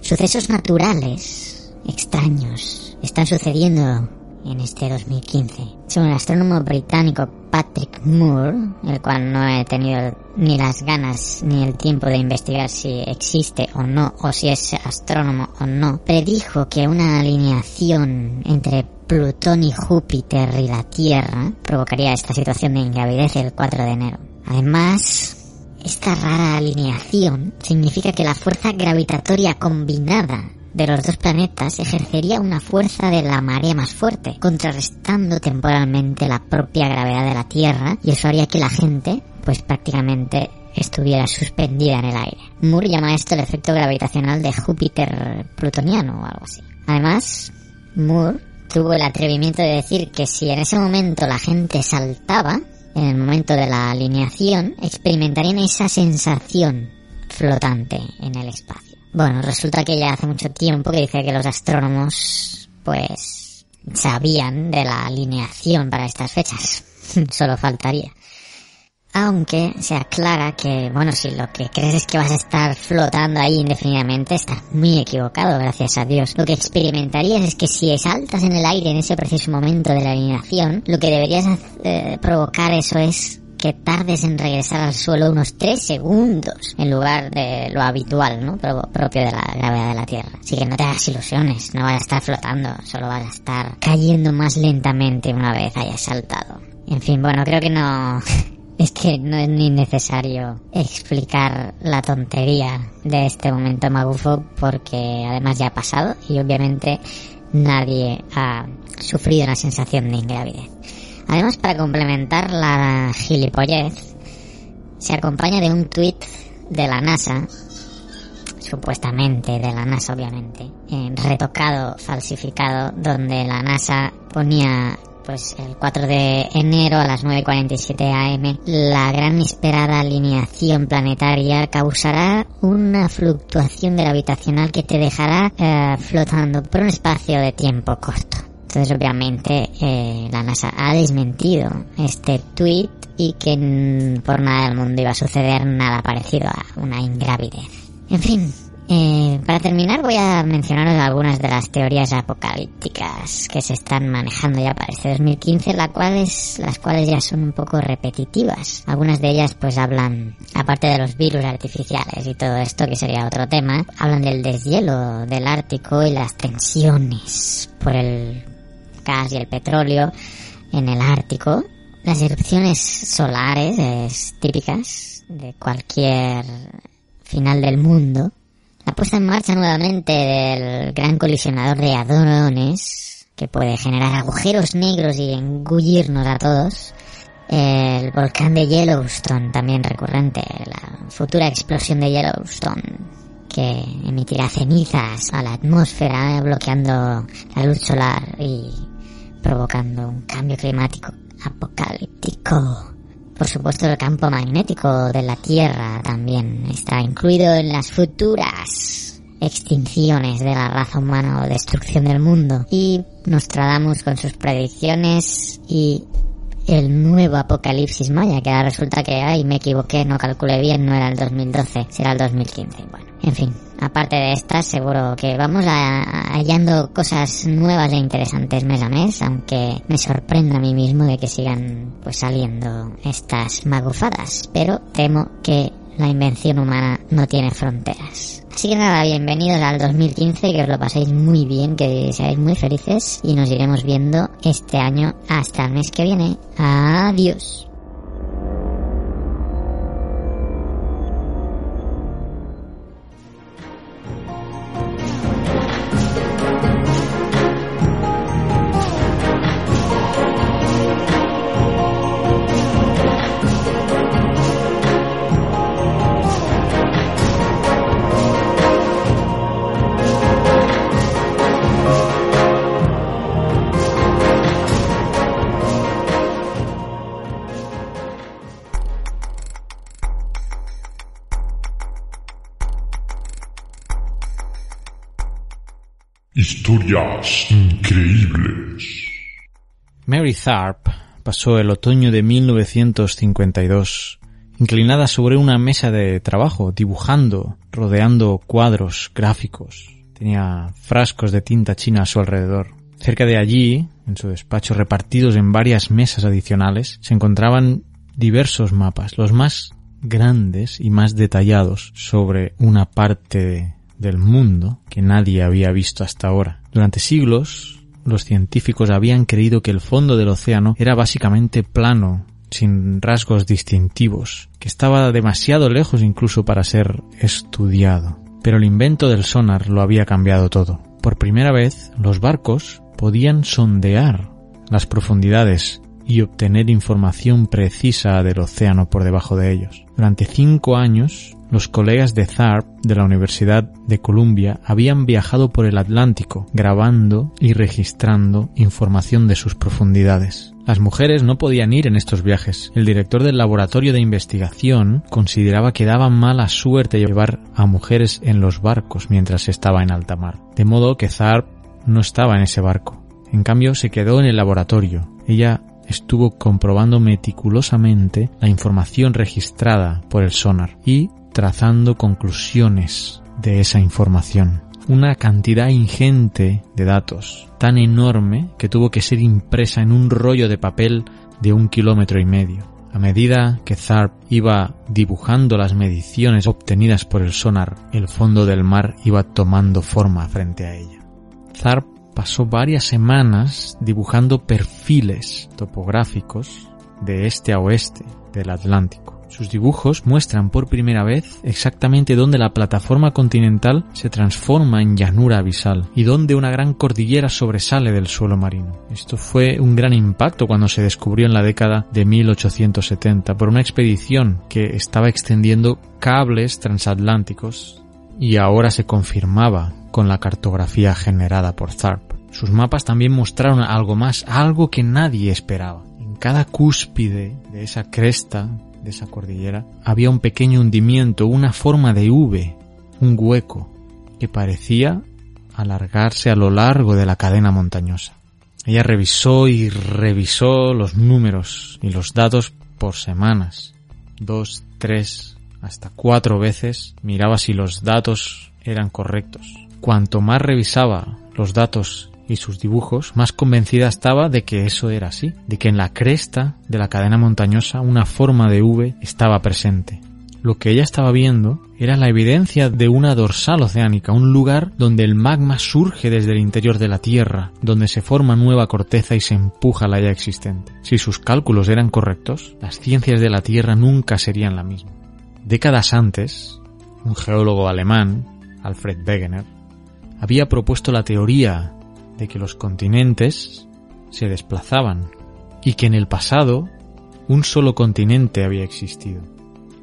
Sucesos naturales, extraños, están sucediendo en este 2015. Según el astrónomo británico Patrick Moore, el cual no he tenido ni las ganas ni el tiempo de investigar si existe o no, o si es astrónomo o no, predijo que una alineación entre Plutón y Júpiter y la Tierra provocaría esta situación de ingravidez el 4 de enero. Además, esta rara alineación significa que la fuerza gravitatoria combinada de los dos planetas ejercería una fuerza de la marea más fuerte, contrarrestando temporalmente la propia gravedad de la Tierra y eso haría que la gente, pues prácticamente estuviera suspendida en el aire. Moore llama esto el efecto gravitacional de Júpiter plutoniano o algo así. Además, Moore tuvo el atrevimiento de decir que si en ese momento la gente saltaba, en el momento de la alineación, experimentarían esa sensación flotante en el espacio. Bueno, resulta que ya hace mucho tiempo que dice que los astrónomos, pues, sabían de la alineación para estas fechas. Solo faltaría. Aunque se aclara que, bueno, si lo que crees es que vas a estar flotando ahí indefinidamente, estás muy equivocado, gracias a Dios. Lo que experimentarías es que si saltas en el aire en ese preciso momento de la alineación, lo que deberías eh, provocar eso es que tardes en regresar al suelo unos 3 segundos en lugar de lo habitual, ¿no? propio de la gravedad de la Tierra. Así que no te hagas ilusiones, no vas a estar flotando, solo vas a estar cayendo más lentamente una vez hayas saltado. En fin, bueno, creo que no es que no es ni necesario explicar la tontería de este momento magufo porque además ya ha pasado y obviamente nadie ha sufrido la sensación de ingravidez. Además, para complementar la gilipollez, se acompaña de un tuit de la NASA, supuestamente de la NASA obviamente, retocado, falsificado, donde la NASA ponía pues el 4 de enero a las 9.47 am, la gran esperada alineación planetaria causará una fluctuación gravitacional que te dejará eh, flotando por un espacio de tiempo corto. Entonces, obviamente, eh, la NASA ha desmentido este tweet y que por nada del mundo iba a suceder nada parecido a una ingravidez. En fin, eh, para terminar voy a mencionaros algunas de las teorías apocalípticas que se están manejando ya para este 2015, las cuales, las cuales ya son un poco repetitivas. Algunas de ellas pues hablan, aparte de los virus artificiales y todo esto que sería otro tema, hablan del deshielo del Ártico y las tensiones por el gas y el petróleo en el Ártico. Las erupciones solares típicas de cualquier final del mundo la puesta en marcha nuevamente del gran colisionador de hadrones, que puede generar agujeros negros y engullirnos a todos. El volcán de Yellowstone, también recurrente, la futura explosión de Yellowstone, que emitirá cenizas a la atmósfera, bloqueando la luz solar y provocando un cambio climático apocalíptico. Por supuesto, el campo magnético de la Tierra también está incluido en las futuras extinciones de la raza humana o destrucción del mundo. Y Nostradamus con sus predicciones y el nuevo apocalipsis maya, que ahora resulta que, ay, me equivoqué, no calculé bien, no era el 2012, será el 2015. Bueno, en fin, aparte de estas, seguro que vamos a, hallando cosas nuevas e interesantes mes a mes, aunque me sorprenda a mí mismo de que sigan pues saliendo estas magufadas, pero temo que la invención humana no tiene fronteras. Así que nada, bienvenidos al 2015, que os lo paséis muy bien, que seáis muy felices y nos iremos viendo este año hasta el mes que viene. Adiós. Mary Tharp pasó el otoño de 1952 inclinada sobre una mesa de trabajo, dibujando, rodeando cuadros gráficos. Tenía frascos de tinta china a su alrededor. Cerca de allí, en su despacho, repartidos en varias mesas adicionales, se encontraban diversos mapas, los más grandes y más detallados sobre una parte del mundo que nadie había visto hasta ahora. Durante siglos, los científicos habían creído que el fondo del océano era básicamente plano, sin rasgos distintivos, que estaba demasiado lejos incluso para ser estudiado. Pero el invento del sonar lo había cambiado todo. Por primera vez, los barcos podían sondear las profundidades y obtener información precisa del océano por debajo de ellos. Durante cinco años, los colegas de Tharp de la Universidad de Columbia habían viajado por el Atlántico, grabando y registrando información de sus profundidades. Las mujeres no podían ir en estos viajes. El director del laboratorio de investigación consideraba que daba mala suerte llevar a mujeres en los barcos mientras estaba en alta mar. De modo que Tharp no estaba en ese barco. En cambio, se quedó en el laboratorio. Ella estuvo comprobando meticulosamente la información registrada por el sonar y trazando conclusiones de esa información. Una cantidad ingente de datos, tan enorme que tuvo que ser impresa en un rollo de papel de un kilómetro y medio. A medida que Tharp iba dibujando las mediciones obtenidas por el sonar, el fondo del mar iba tomando forma frente a ella. Tharp pasó varias semanas dibujando perfiles topográficos de este a oeste del Atlántico. Sus dibujos muestran por primera vez exactamente dónde la plataforma continental se transforma en llanura abisal y dónde una gran cordillera sobresale del suelo marino. Esto fue un gran impacto cuando se descubrió en la década de 1870 por una expedición que estaba extendiendo cables transatlánticos y ahora se confirmaba con la cartografía generada por Tharp. Sus mapas también mostraron algo más, algo que nadie esperaba. En cada cúspide de esa cresta de esa cordillera había un pequeño hundimiento, una forma de V, un hueco, que parecía alargarse a lo largo de la cadena montañosa. Ella revisó y revisó los números y los datos por semanas. Dos, tres, hasta cuatro veces miraba si los datos eran correctos. Cuanto más revisaba los datos y sus dibujos, más convencida estaba de que eso era así, de que en la cresta de la cadena montañosa una forma de V estaba presente. Lo que ella estaba viendo era la evidencia de una dorsal oceánica, un lugar donde el magma surge desde el interior de la Tierra, donde se forma nueva corteza y se empuja la ya existente. Si sus cálculos eran correctos, las ciencias de la Tierra nunca serían la misma. Décadas antes, un geólogo alemán, Alfred Wegener, había propuesto la teoría de que los continentes se desplazaban y que en el pasado un solo continente había existido.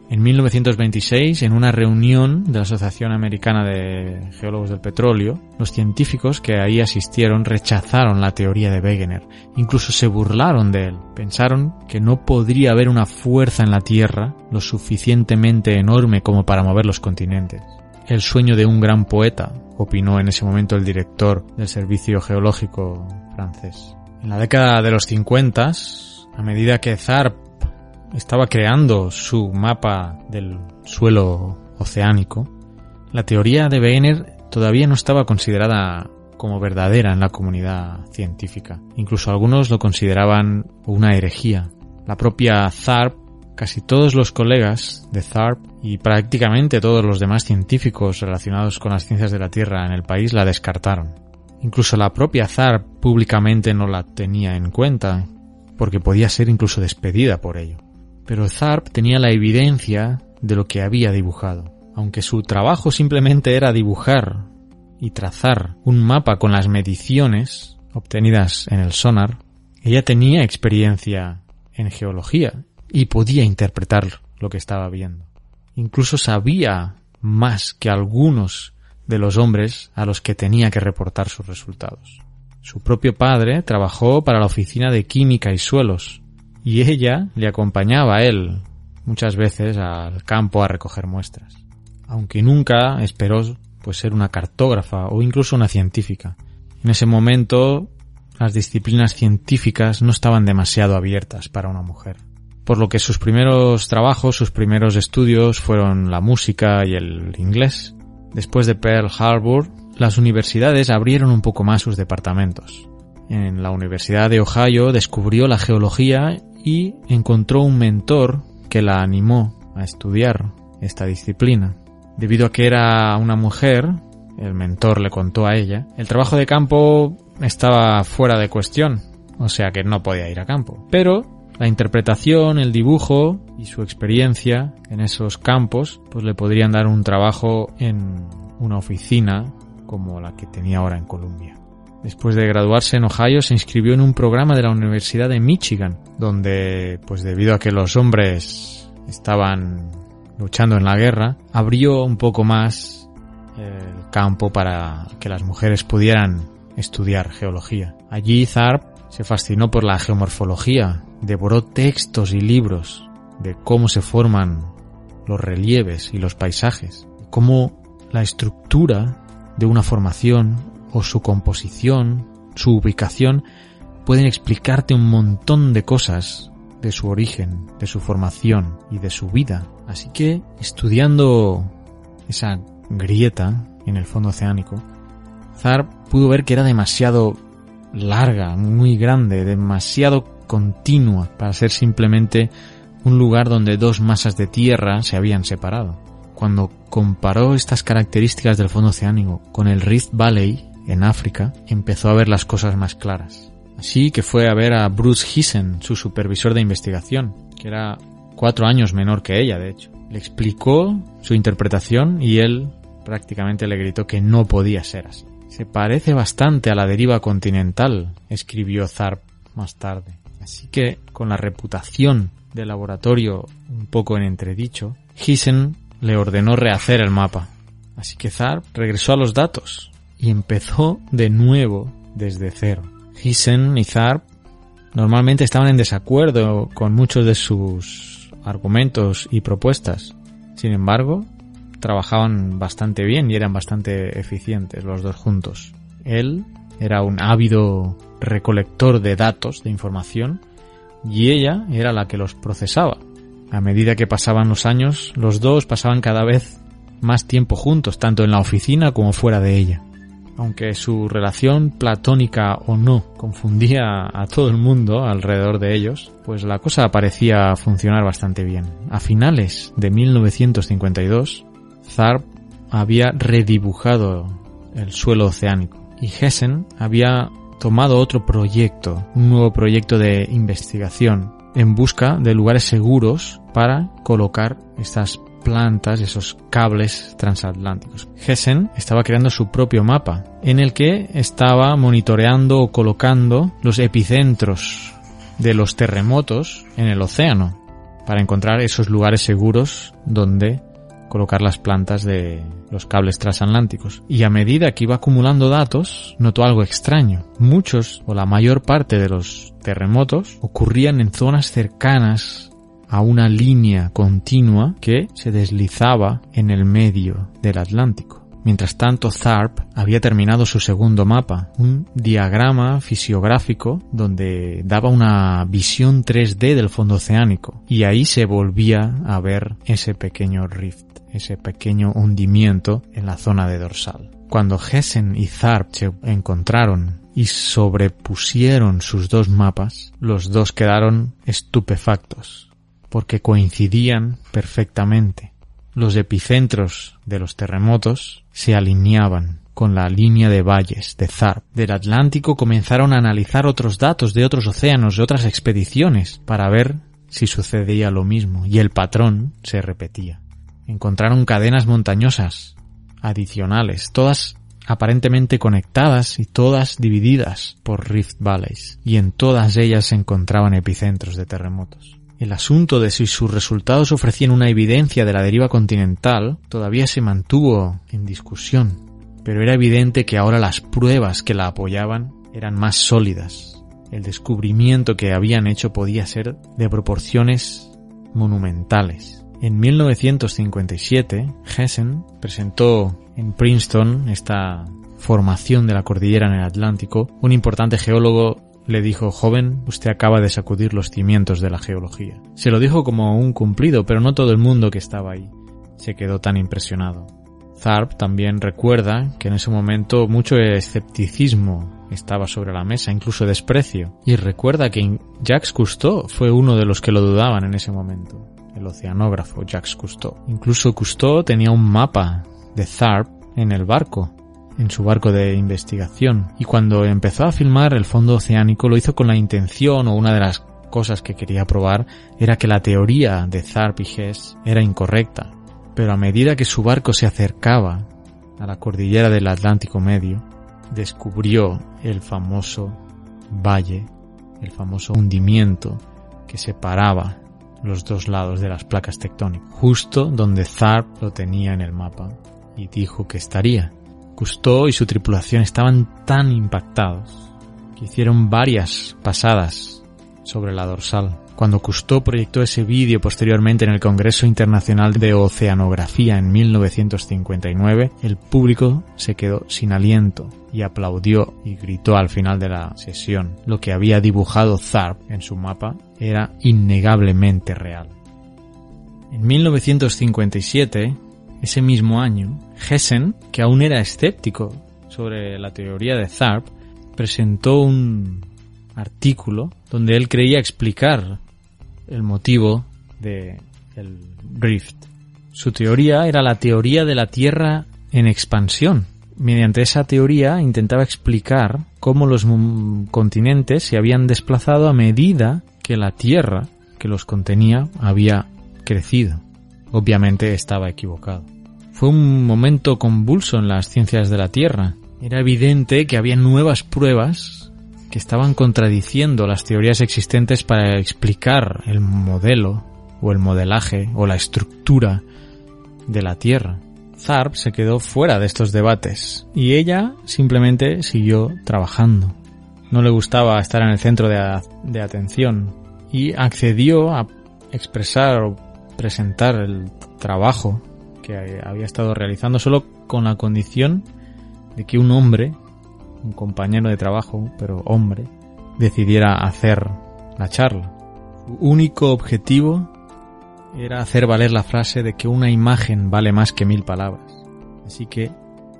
En 1926, en una reunión de la Asociación Americana de Geólogos del Petróleo, los científicos que ahí asistieron rechazaron la teoría de Wegener, incluso se burlaron de él. Pensaron que no podría haber una fuerza en la Tierra lo suficientemente enorme como para mover los continentes. El sueño de un gran poeta, opinó en ese momento el director del Servicio Geológico francés. En la década de los 50, a medida que Zarp estaba creando su mapa del suelo oceánico, la teoría de Wegener todavía no estaba considerada como verdadera en la comunidad científica. Incluso algunos lo consideraban una herejía. La propia Tharp, casi todos los colegas de Tharp y prácticamente todos los demás científicos relacionados con las ciencias de la Tierra en el país la descartaron. Incluso la propia Tharp públicamente no la tenía en cuenta, porque podía ser incluso despedida por ello. Pero Tharp tenía la evidencia de lo que había dibujado. Aunque su trabajo simplemente era dibujar y trazar un mapa con las mediciones obtenidas en el sonar, ella tenía experiencia en geología y podía interpretar lo que estaba viendo. Incluso sabía más que algunos de los hombres a los que tenía que reportar sus resultados. Su propio padre trabajó para la Oficina de Química y Suelos y ella le acompañaba a él muchas veces al campo a recoger muestras, aunque nunca esperó pues ser una cartógrafa o incluso una científica. En ese momento las disciplinas científicas no estaban demasiado abiertas para una mujer, por lo que sus primeros trabajos, sus primeros estudios fueron la música y el inglés. Después de Pearl Harbor, las universidades abrieron un poco más sus departamentos. En la Universidad de Ohio descubrió la geología y encontró un mentor que la animó a estudiar esta disciplina. Debido a que era una mujer, el mentor le contó a ella, el trabajo de campo estaba fuera de cuestión, o sea que no podía ir a campo. Pero la interpretación, el dibujo y su experiencia en esos campos, pues le podrían dar un trabajo en una oficina como la que tenía ahora en Columbia. Después de graduarse en Ohio se inscribió en un programa de la Universidad de Michigan, donde, pues debido a que los hombres estaban luchando en la guerra, abrió un poco más el campo para que las mujeres pudieran estudiar geología. Allí Zarp se fascinó por la geomorfología, devoró textos y libros de cómo se forman los relieves y los paisajes, cómo la estructura de una formación o su composición, su ubicación, pueden explicarte un montón de cosas de su origen, de su formación y de su vida. Así que, estudiando esa grieta en el fondo oceánico, Zar pudo ver que era demasiado larga, muy grande, demasiado continua para ser simplemente un lugar donde dos masas de tierra se habían separado. Cuando comparó estas características del fondo oceánico con el Rift Valley en África, empezó a ver las cosas más claras. Así que fue a ver a Bruce Hissen, su supervisor de investigación, que era cuatro años menor que ella, de hecho. Le explicó su interpretación y él prácticamente le gritó que no podía ser así. Se parece bastante a la deriva continental, escribió Zarp más tarde. Así que, con la reputación del laboratorio un poco en entredicho, Hissen le ordenó rehacer el mapa. Así que Zarp regresó a los datos, y empezó de nuevo desde cero. Hissen y Zarp normalmente estaban en desacuerdo con muchos de sus argumentos y propuestas. Sin embargo, trabajaban bastante bien y eran bastante eficientes los dos juntos. Él era un ávido recolector de datos, de información, y ella era la que los procesaba. A medida que pasaban los años, los dos pasaban cada vez más tiempo juntos, tanto en la oficina como fuera de ella aunque su relación platónica o no confundía a todo el mundo alrededor de ellos, pues la cosa parecía funcionar bastante bien. A finales de 1952, Tharp había redibujado el suelo oceánico y Hessen había tomado otro proyecto, un nuevo proyecto de investigación en busca de lugares seguros para colocar estas plantas, esos cables transatlánticos. Hessen estaba creando su propio mapa, en el que estaba monitoreando o colocando los epicentros de los terremotos en el océano, para encontrar esos lugares seguros donde colocar las plantas de los cables transatlánticos. Y a medida que iba acumulando datos, notó algo extraño. Muchos o la mayor parte de los terremotos ocurrían en zonas cercanas a una línea continua que se deslizaba en el medio del Atlántico. Mientras tanto, Tharp había terminado su segundo mapa, un diagrama fisiográfico donde daba una visión 3D del fondo oceánico, y ahí se volvía a ver ese pequeño rift, ese pequeño hundimiento en la zona de dorsal. Cuando Hessen y Tharp se encontraron y sobrepusieron sus dos mapas, los dos quedaron estupefactos, porque coincidían perfectamente los epicentros de los terremotos se alineaban con la línea de valles de Zarp. Del Atlántico comenzaron a analizar otros datos de otros océanos, de otras expediciones, para ver si sucedía lo mismo, y el patrón se repetía. Encontraron cadenas montañosas adicionales, todas aparentemente conectadas y todas divididas por rift valleys, y en todas ellas se encontraban epicentros de terremotos. El asunto de si sus resultados ofrecían una evidencia de la deriva continental todavía se mantuvo en discusión, pero era evidente que ahora las pruebas que la apoyaban eran más sólidas. El descubrimiento que habían hecho podía ser de proporciones monumentales. En 1957, Hessen presentó en Princeton esta formación de la cordillera en el Atlántico, un importante geólogo le dijo, joven, usted acaba de sacudir los cimientos de la geología. Se lo dijo como un cumplido, pero no todo el mundo que estaba ahí se quedó tan impresionado. Tharp también recuerda que en ese momento mucho escepticismo estaba sobre la mesa, incluso desprecio, y recuerda que Jacques Cousteau fue uno de los que lo dudaban en ese momento, el oceanógrafo Jacques Cousteau. Incluso Cousteau tenía un mapa de Tharp en el barco, en su barco de investigación y cuando empezó a filmar el fondo oceánico lo hizo con la intención o una de las cosas que quería probar era que la teoría de Tharp y Hess era incorrecta. Pero a medida que su barco se acercaba a la cordillera del Atlántico Medio, descubrió el famoso valle, el famoso hundimiento que separaba los dos lados de las placas tectónicas, justo donde Tharp lo tenía en el mapa y dijo que estaría. Cousteau y su tripulación estaban tan impactados que hicieron varias pasadas sobre la dorsal. Cuando Cousteau proyectó ese vídeo posteriormente en el Congreso Internacional de Oceanografía en 1959, el público se quedó sin aliento y aplaudió y gritó al final de la sesión. Lo que había dibujado Tharp en su mapa era innegablemente real. En 1957, ese mismo año, Hessen, que aún era escéptico sobre la teoría de Tharp, presentó un artículo donde él creía explicar el motivo de el rift. Su teoría era la teoría de la Tierra en expansión. Mediante esa teoría intentaba explicar cómo los continentes se habían desplazado a medida que la Tierra que los contenía había crecido. Obviamente estaba equivocado. Fue un momento convulso en las ciencias de la Tierra. Era evidente que había nuevas pruebas que estaban contradiciendo las teorías existentes para explicar el modelo o el modelaje o la estructura de la Tierra. Tharp se quedó fuera de estos debates y ella simplemente siguió trabajando. No le gustaba estar en el centro de, de atención y accedió a expresar o presentar el trabajo que había estado realizando solo con la condición de que un hombre, un compañero de trabajo, pero hombre, decidiera hacer la charla. Su único objetivo era hacer valer la frase de que una imagen vale más que mil palabras. Así que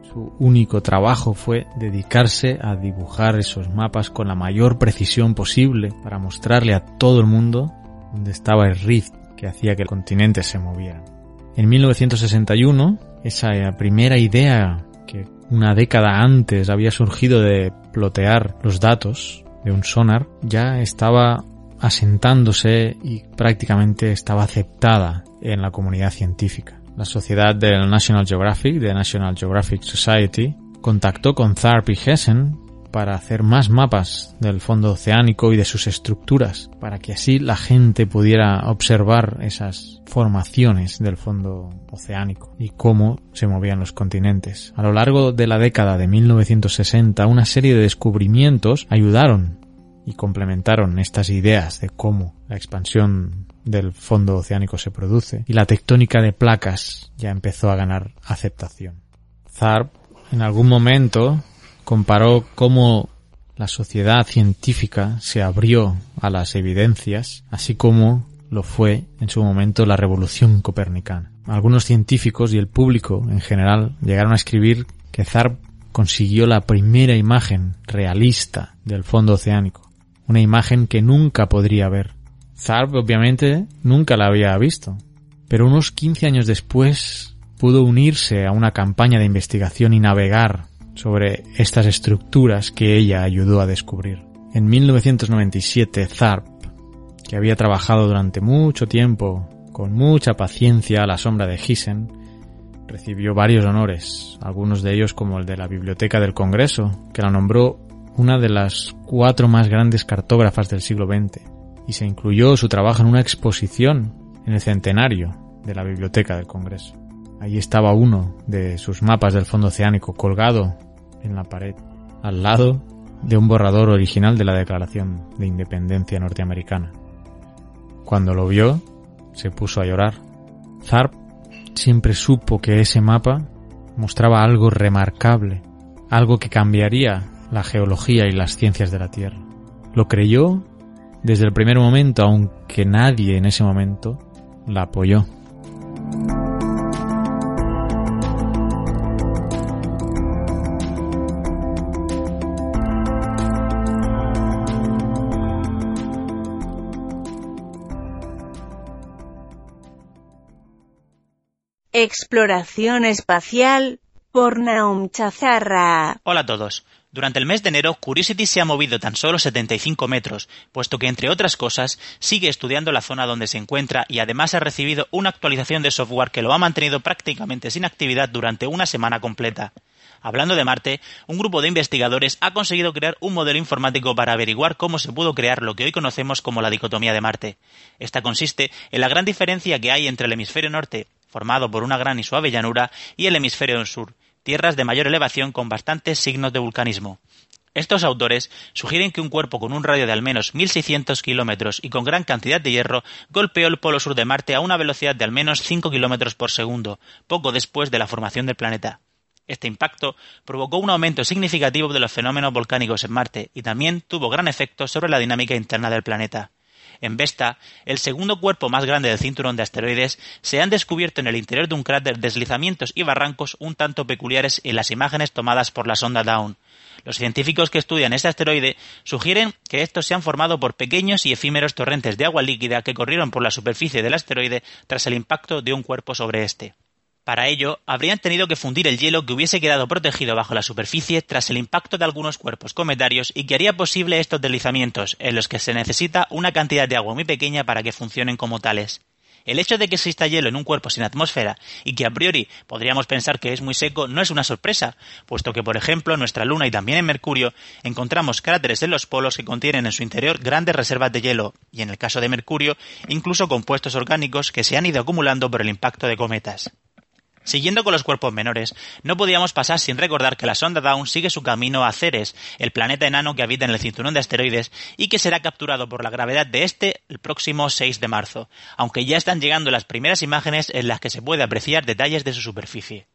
su único trabajo fue dedicarse a dibujar esos mapas con la mayor precisión posible para mostrarle a todo el mundo dónde estaba el rift que hacía que el continente se moviera. En 1961, esa primera idea que una década antes había surgido de plotear los datos de un sonar ya estaba asentándose y prácticamente estaba aceptada en la comunidad científica. la sociedad del National Geographic, de National Geographic Society, contactó con Tharp y Hessen para hacer más mapas del fondo oceánico y de sus estructuras, para que así la gente pudiera observar esas formaciones del fondo oceánico y cómo se movían los continentes. A lo largo de la década de 1960, una serie de descubrimientos ayudaron y complementaron estas ideas de cómo la expansión del fondo oceánico se produce y la tectónica de placas ya empezó a ganar aceptación. Tharp en algún momento comparó cómo la sociedad científica se abrió a las evidencias, así como lo fue en su momento la revolución copernicana. Algunos científicos y el público en general llegaron a escribir que Tharp consiguió la primera imagen realista del fondo oceánico, una imagen que nunca podría ver. Tharp obviamente nunca la había visto, pero unos 15 años después pudo unirse a una campaña de investigación y navegar sobre estas estructuras que ella ayudó a descubrir. En 1997, Tharp, que había trabajado durante mucho tiempo con mucha paciencia a la sombra de Gissen, recibió varios honores, algunos de ellos como el de la Biblioteca del Congreso, que la nombró una de las cuatro más grandes cartógrafas del siglo XX, y se incluyó su trabajo en una exposición en el centenario de la Biblioteca del Congreso. Allí estaba uno de sus mapas del fondo oceánico colgado en la pared, al lado de un borrador original de la Declaración de Independencia norteamericana. Cuando lo vio, se puso a llorar. Tharp siempre supo que ese mapa mostraba algo remarcable, algo que cambiaría la geología y las ciencias de la Tierra. Lo creyó desde el primer momento, aunque nadie en ese momento la apoyó. Exploración espacial por Naum Chazarra. Hola a todos. Durante el mes de enero, Curiosity se ha movido tan solo 75 metros, puesto que, entre otras cosas, sigue estudiando la zona donde se encuentra y además ha recibido una actualización de software que lo ha mantenido prácticamente sin actividad durante una semana completa. Hablando de Marte, un grupo de investigadores ha conseguido crear un modelo informático para averiguar cómo se pudo crear lo que hoy conocemos como la dicotomía de Marte. Esta consiste en la gran diferencia que hay entre el hemisferio norte, formado por una gran y suave llanura, y el hemisferio sur, tierras de mayor elevación con bastantes signos de vulcanismo. Estos autores sugieren que un cuerpo con un radio de al menos 1.600 kilómetros y con gran cantidad de hierro golpeó el polo sur de Marte a una velocidad de al menos 5 kilómetros por segundo, poco después de la formación del planeta. Este impacto provocó un aumento significativo de los fenómenos volcánicos en Marte y también tuvo gran efecto sobre la dinámica interna del planeta. En Vesta, el segundo cuerpo más grande del cinturón de asteroides, se han descubierto en el interior de un cráter deslizamientos y barrancos un tanto peculiares en las imágenes tomadas por la sonda Down. Los científicos que estudian este asteroide sugieren que estos se han formado por pequeños y efímeros torrentes de agua líquida que corrieron por la superficie del asteroide tras el impacto de un cuerpo sobre este. Para ello, habrían tenido que fundir el hielo que hubiese quedado protegido bajo la superficie tras el impacto de algunos cuerpos cometarios y que haría posible estos deslizamientos, en los que se necesita una cantidad de agua muy pequeña para que funcionen como tales. El hecho de que exista hielo en un cuerpo sin atmósfera y que a priori podríamos pensar que es muy seco no es una sorpresa, puesto que, por ejemplo, en nuestra Luna y también en Mercurio encontramos cráteres en los polos que contienen en su interior grandes reservas de hielo, y en el caso de Mercurio, incluso compuestos orgánicos que se han ido acumulando por el impacto de cometas. Siguiendo con los cuerpos menores, no podíamos pasar sin recordar que la sonda Dawn sigue su camino a Ceres, el planeta enano que habita en el cinturón de asteroides y que será capturado por la gravedad de este el próximo 6 de marzo, aunque ya están llegando las primeras imágenes en las que se puede apreciar detalles de su superficie.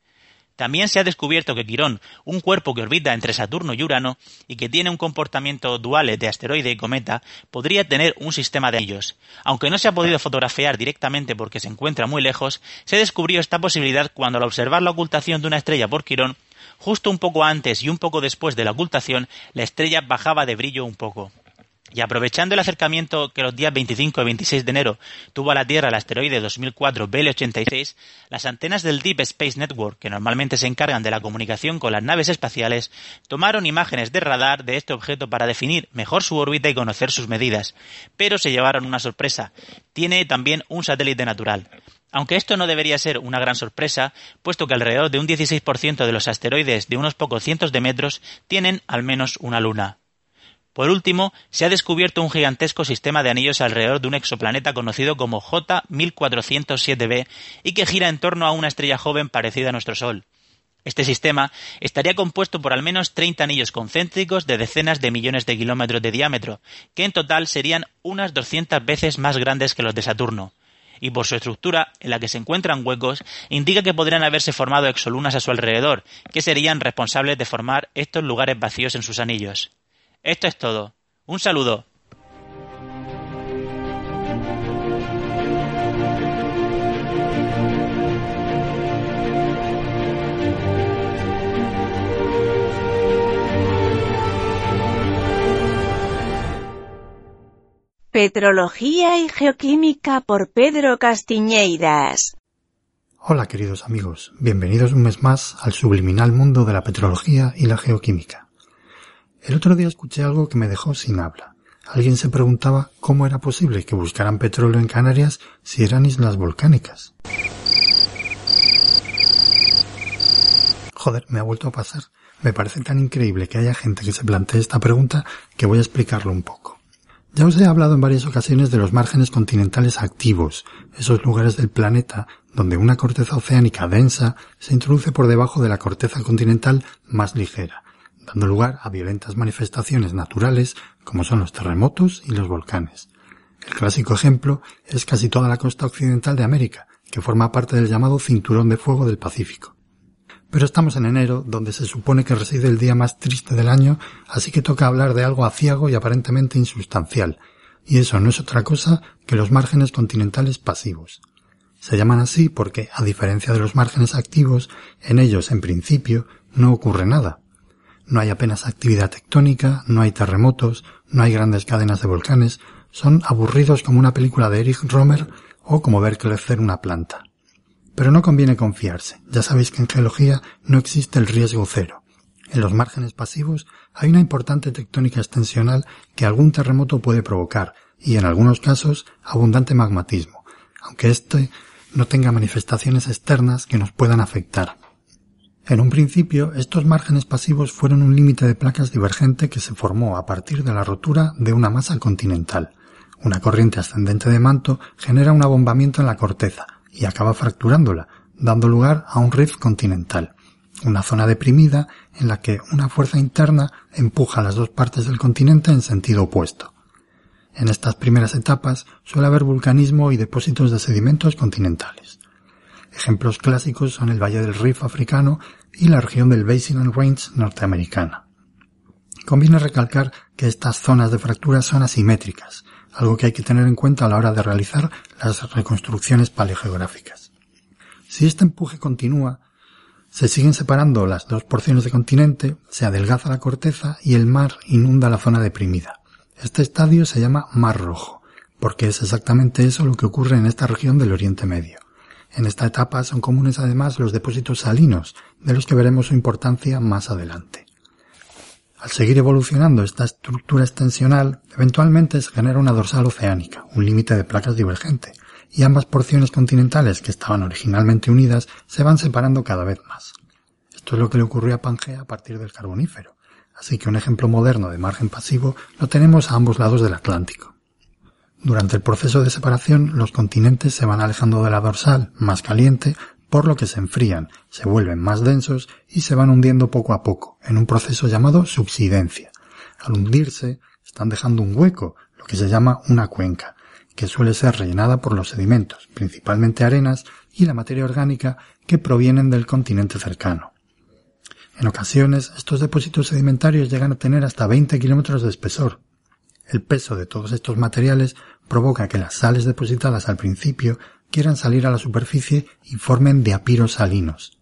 También se ha descubierto que Quirón, un cuerpo que orbita entre Saturno y Urano y que tiene un comportamiento dual de asteroide y cometa, podría tener un sistema de ellos. Aunque no se ha podido fotografiar directamente porque se encuentra muy lejos, se descubrió esta posibilidad cuando al observar la ocultación de una estrella por Quirón, justo un poco antes y un poco después de la ocultación, la estrella bajaba de brillo un poco. Y aprovechando el acercamiento que los días 25 y 26 de enero tuvo a la Tierra el asteroide 2004 BL86, las antenas del Deep Space Network, que normalmente se encargan de la comunicación con las naves espaciales, tomaron imágenes de radar de este objeto para definir mejor su órbita y conocer sus medidas. Pero se llevaron una sorpresa. Tiene también un satélite natural. Aunque esto no debería ser una gran sorpresa, puesto que alrededor de un 16% de los asteroides de unos pocos cientos de metros tienen al menos una luna. Por último, se ha descubierto un gigantesco sistema de anillos alrededor de un exoplaneta conocido como J1407b y que gira en torno a una estrella joven parecida a nuestro Sol. Este sistema estaría compuesto por al menos 30 anillos concéntricos de decenas de millones de kilómetros de diámetro, que en total serían unas 200 veces más grandes que los de Saturno. Y por su estructura, en la que se encuentran huecos, indica que podrían haberse formado exolunas a su alrededor, que serían responsables de formar estos lugares vacíos en sus anillos. Esto es todo. Un saludo. Petrología y Geoquímica por Pedro Castiñeiras. Hola queridos amigos, bienvenidos un mes más al subliminal mundo de la petrología y la geoquímica. El otro día escuché algo que me dejó sin habla. Alguien se preguntaba cómo era posible que buscaran petróleo en Canarias si eran islas volcánicas. Joder, me ha vuelto a pasar. Me parece tan increíble que haya gente que se plantee esta pregunta que voy a explicarlo un poco. Ya os he hablado en varias ocasiones de los márgenes continentales activos, esos lugares del planeta donde una corteza oceánica densa se introduce por debajo de la corteza continental más ligera, dando lugar a violentas manifestaciones naturales como son los terremotos y los volcanes. El clásico ejemplo es casi toda la costa occidental de América, que forma parte del llamado cinturón de fuego del Pacífico. Pero estamos en enero, donde se supone que reside el día más triste del año, así que toca hablar de algo aciago y aparentemente insustancial, y eso no es otra cosa que los márgenes continentales pasivos. Se llaman así porque, a diferencia de los márgenes activos, en ellos, en principio, no ocurre nada. No hay apenas actividad tectónica, no hay terremotos, no hay grandes cadenas de volcanes, son aburridos como una película de Erich Romer o como ver crecer una planta. Pero no conviene confiarse. Ya sabéis que en geología no existe el riesgo cero. En los márgenes pasivos hay una importante tectónica extensional que algún terremoto puede provocar y en algunos casos abundante magmatismo, aunque éste no tenga manifestaciones externas que nos puedan afectar. En un principio, estos márgenes pasivos fueron un límite de placas divergente que se formó a partir de la rotura de una masa continental. Una corriente ascendente de manto genera un abombamiento en la corteza, y acaba fracturándola, dando lugar a un rift continental, una zona deprimida en la que una fuerza interna empuja las dos partes del continente en sentido opuesto. En estas primeras etapas suele haber vulcanismo y depósitos de sedimentos continentales. Ejemplos clásicos son el Valle del Rift africano y la región del Basin and Range norteamericana. Conviene recalcar que estas zonas de fractura son asimétricas, algo que hay que tener en cuenta a la hora de realizar las reconstrucciones paleogeográficas. Si este empuje continúa, se siguen separando las dos porciones de continente, se adelgaza la corteza y el mar inunda la zona deprimida. Este estadio se llama Mar Rojo, porque es exactamente eso lo que ocurre en esta región del Oriente Medio. En esta etapa son comunes además los depósitos salinos, de los que veremos su importancia más adelante. Al seguir evolucionando esta estructura extensional, eventualmente se genera una dorsal oceánica, un límite de placas divergente, y ambas porciones continentales que estaban originalmente unidas se van separando cada vez más. Esto es lo que le ocurrió a Pangea a partir del Carbonífero, así que un ejemplo moderno de margen pasivo lo tenemos a ambos lados del Atlántico. Durante el proceso de separación, los continentes se van alejando de la dorsal, más caliente, por lo que se enfrían, se vuelven más densos y se van hundiendo poco a poco, en un proceso llamado subsidencia. Al hundirse, están dejando un hueco, lo que se llama una cuenca, que suele ser rellenada por los sedimentos, principalmente arenas, y la materia orgánica que provienen del continente cercano. En ocasiones, estos depósitos sedimentarios llegan a tener hasta 20 kilómetros de espesor. El peso de todos estos materiales provoca que las sales depositadas al principio quieran salir a la superficie y formen diapiros salinos.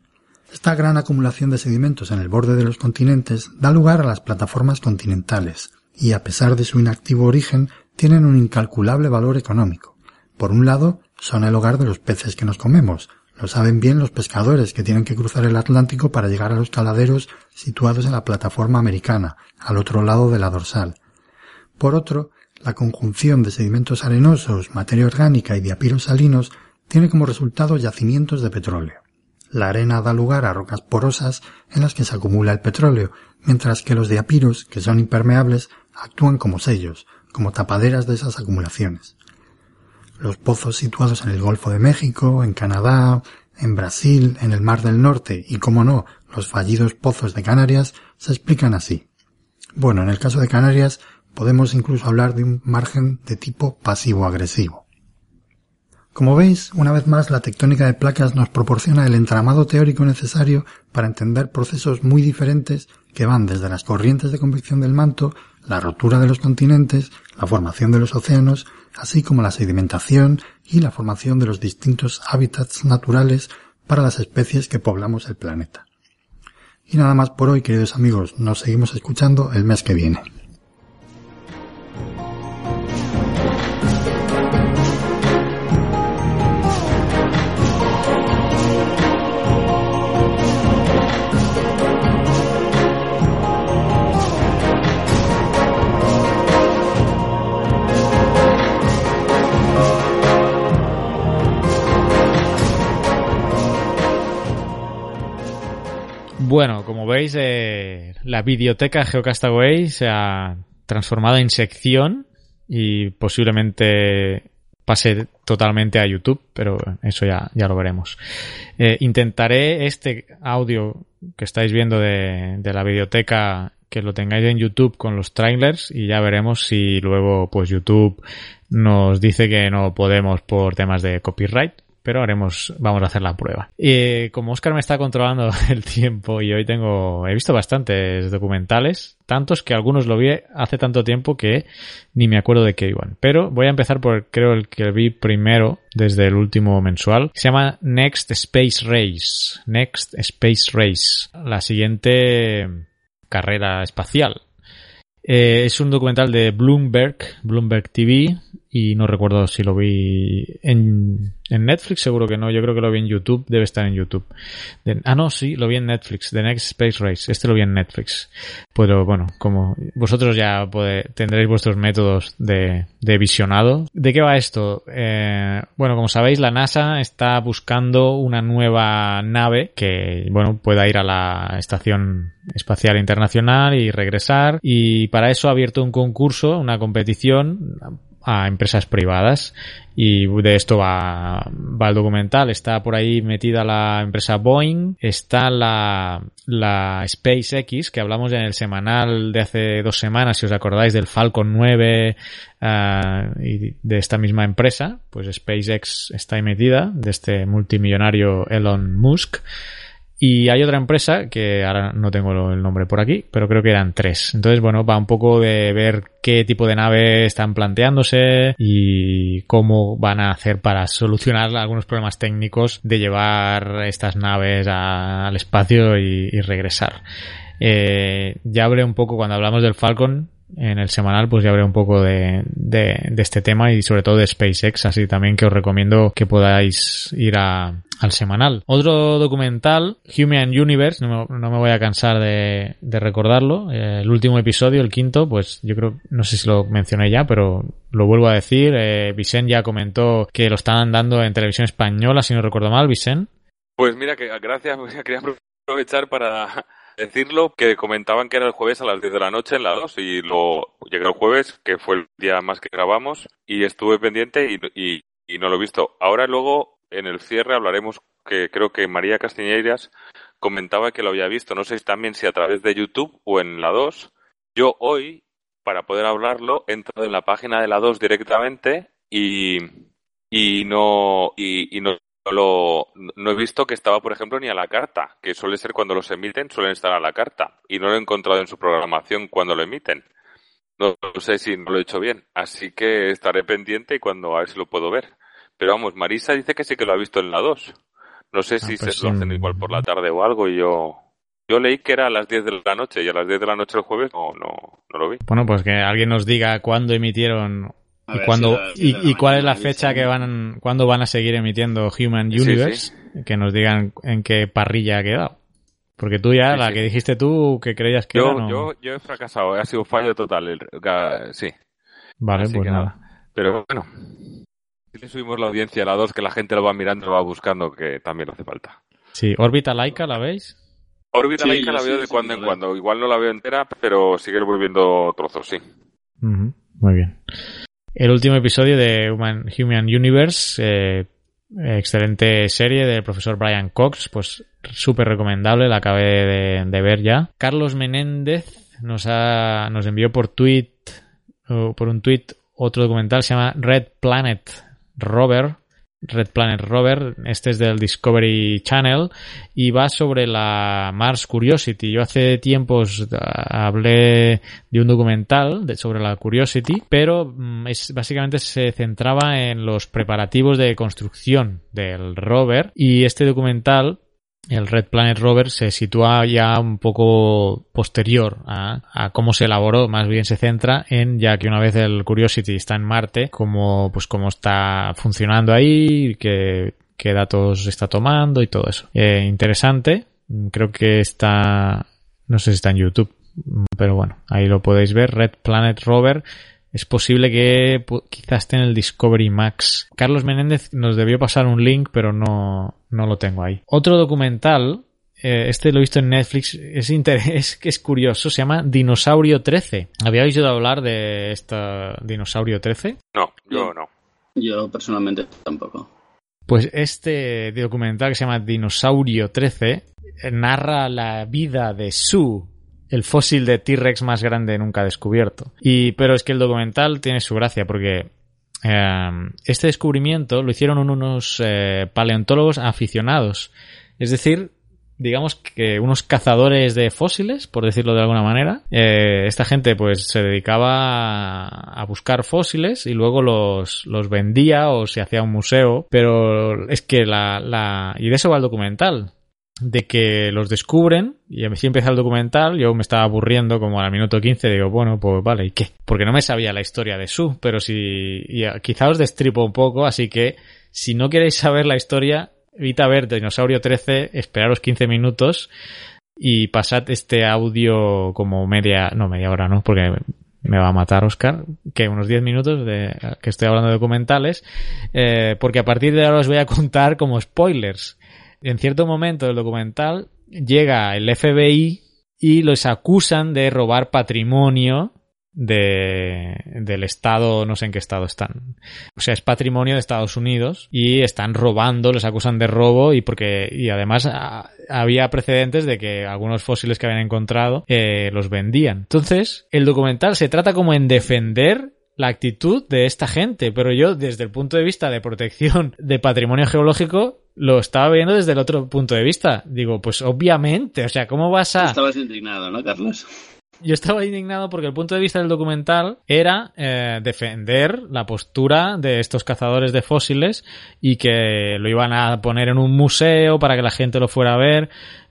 Esta gran acumulación de sedimentos en el borde de los continentes da lugar a las plataformas continentales, y a pesar de su inactivo origen, tienen un incalculable valor económico. Por un lado, son el hogar de los peces que nos comemos, lo saben bien los pescadores que tienen que cruzar el Atlántico para llegar a los caladeros situados en la plataforma americana, al otro lado de la dorsal. Por otro, la conjunción de sedimentos arenosos, materia orgánica y diapiros salinos tiene como resultado yacimientos de petróleo. La arena da lugar a rocas porosas en las que se acumula el petróleo, mientras que los diapiros, que son impermeables, actúan como sellos, como tapaderas de esas acumulaciones. Los pozos situados en el Golfo de México, en Canadá, en Brasil, en el Mar del Norte y, como no, los fallidos pozos de Canarias se explican así. Bueno, en el caso de Canarias podemos incluso hablar de un margen de tipo pasivo-agresivo. Como veis, una vez más la tectónica de placas nos proporciona el entramado teórico necesario para entender procesos muy diferentes que van desde las corrientes de convección del manto, la rotura de los continentes, la formación de los océanos, así como la sedimentación y la formación de los distintos hábitats naturales para las especies que poblamos el planeta. Y nada más por hoy, queridos amigos, nos seguimos escuchando el mes que viene. Bueno, como veis, eh, la biblioteca Geocastaway se ha transformado en sección y posiblemente pase totalmente a YouTube, pero eso ya, ya lo veremos. Eh, intentaré este audio que estáis viendo de, de la biblioteca que lo tengáis en YouTube con los trailers y ya veremos si luego pues YouTube nos dice que no podemos por temas de copyright pero haremos, vamos a hacer la prueba. Y como Oscar me está controlando el tiempo y hoy tengo, he visto bastantes documentales, tantos que algunos lo vi hace tanto tiempo que ni me acuerdo de qué iban. Pero voy a empezar por, creo, el que vi primero desde el último mensual. Se llama Next Space Race. Next Space Race. La siguiente carrera espacial. Eh, es un documental de Bloomberg, Bloomberg TV, y no recuerdo si lo vi en, en, Netflix, seguro que no, yo creo que lo vi en YouTube, debe estar en YouTube. ah, no, sí, lo vi en Netflix, The Next Space Race, este lo vi en Netflix. Pero bueno, como vosotros ya tendréis vuestros métodos de, de visionado. ¿De qué va esto? Eh, bueno, como sabéis, la NASA está buscando una nueva nave que, bueno, pueda ir a la Estación Espacial Internacional y regresar. Y para eso ha abierto un concurso, una competición a empresas privadas y de esto va, va el documental. Está por ahí metida la empresa Boeing, está la, la SpaceX, que hablamos en el semanal de hace dos semanas, si os acordáis del Falcon 9 uh, y de esta misma empresa, pues SpaceX está ahí metida, de este multimillonario Elon Musk. Y hay otra empresa que ahora no tengo el nombre por aquí, pero creo que eran tres. Entonces, bueno, va un poco de ver qué tipo de nave están planteándose y cómo van a hacer para solucionar algunos problemas técnicos de llevar estas naves al espacio y, regresar. Eh, ya hablé un poco cuando hablamos del Falcon, en el semanal pues ya habré un poco de, de, este tema y sobre todo de SpaceX, así también que os recomiendo que podáis ir a, al semanal. Otro documental, Human Universe, no me, no me voy a cansar de, de recordarlo, eh, el último episodio, el quinto, pues yo creo, no sé si lo mencioné ya, pero lo vuelvo a decir, eh, ya comentó que lo están dando en televisión española, si no recuerdo mal, Vicente. Pues mira, que gracias, quería aprovechar para decirlo que comentaban que era el jueves a las 10 de la noche en la 2 y lo llegué el jueves, que fue el día más que grabamos, y estuve pendiente y, y, no lo he visto. Ahora luego en el cierre hablaremos que creo que María Castiñeiras comentaba que lo había visto, no sé también si a través de YouTube o en la 2. Yo hoy, para poder hablarlo, he entrado en la página de la 2 directamente y, y no y, y no lo, no he visto que estaba, por ejemplo, ni a la carta, que suele ser cuando los emiten, suelen estar a la carta, y no lo he encontrado en su programación cuando lo emiten. No, sé si no lo he hecho bien, así que estaré pendiente y cuando a ver si lo puedo ver. Pero vamos, Marisa dice que sí que lo ha visto en la 2. No sé si ah, pues se lo hacen igual por la tarde o algo y yo yo leí que era a las 10 de la noche y a las 10 de la noche el jueves no, no, no lo vi. Bueno, pues que alguien nos diga cuándo emitieron ¿Y, cuándo, y, cuál es la fecha que van, cuándo van a seguir emitiendo Human Universe? Que nos digan en qué parrilla ha quedado. Porque tú ya, la que dijiste tú, que creías que yo, yo, yo he fracasado, ha sido un fallo total. sí. Vale, pues nada. Pero bueno, le subimos la audiencia a la 2, que la gente lo va mirando, lo va buscando, que también le hace falta. Sí, órbita laica, ¿la veis? Órbita Sí, laica la sí, veo de sí, cuando en cuando. Igual no la veo entera, pero sigue volviendo trozos, sí. Muy bien. El último episodio de Human, Human Universe, eh, excelente serie del profesor Brian Cox, pues súper recomendable, la acabé de, ver ya. Carlos Menéndez nos, ha, nos envió por tweet, por un tweet otro documental, se llama Red Planet Rover. Red Planet Rover, este es del Discovery Channel y va sobre la Mars Curiosity. Yo hace tiempos ah, hablé de un documental sobre la Curiosity, pero mm, es, básicamente se centraba en los preparativos de construcción del rover y este documental el Red Planet Rover se sitúa ya un poco posterior a, cómo se elaboró, más bien se centra en ya que una vez el Curiosity está en Marte, cómo pues cómo está funcionando ahí, qué, qué datos está tomando y todo eso. Eh, interesante, creo que está, no sé si está en YouTube, pero bueno, ahí lo podéis ver, Red Planet Rover. Es posible que quizás esté en el Discovery Max. Carlos Menéndez nos debió pasar un link, pero no, no lo tengo ahí. Otro documental, eh, este lo he visto en Netflix, es, inter- es que es curioso, se llama Dinosaurio 13. ¿Habíais oído hablar de esta Dinosaurio 13? No, yo no. Yo personalmente tampoco. Pues este documental que se llama Dinosaurio 13 eh, narra la vida de Sue, el fósil de T-Rex más grande nunca descubierto. Y, pero es que el documental tiene su gracia porque eh, este descubrimiento lo hicieron unos eh, paleontólogos aficionados. Es decir, digamos que unos cazadores de fósiles, por decirlo de alguna manera. Eh, esta gente pues se dedicaba a, buscar fósiles y luego los, los vendía o se hacía un museo. Pero es que la, la... Y de eso va el documental de que los descubren y así empieza el documental, yo me estaba aburriendo como al minuto 15, digo, bueno, pues vale, ¿y qué? Porque no me sabía la historia de Su, pero si y, eh, quizá os destripo un poco, así que si no queréis saber la historia, evita ver Dinosaurio 13, esperaros 15 minutos y pasad este audio como media, no media hora, no, porque me va a matar Oscar, que unos 10 minutos de que estoy hablando de documentales, eh, porque a partir de ahora os voy a contar como spoilers. En cierto momento del documental llega el FBI y los acusan de robar patrimonio de, del estado, no sé en qué estado están. O sea, es patrimonio de Estados Unidos y están robando, los acusan de robo y porque, y además a, había precedentes de que algunos fósiles que habían encontrado eh, los vendían. Entonces, el documental se trata como en defender la actitud de esta gente, pero yo desde el punto de vista de protección de patrimonio geológico lo estaba viendo desde el otro punto de vista. Digo, pues obviamente, o sea, ¿cómo vas a...? Estabas indignado, ¿no, Carlos? Yo estaba indignado porque el punto de vista del documental era eh, defender la postura de estos cazadores de fósiles y que lo iban a poner en un museo para que la gente lo fuera a ver,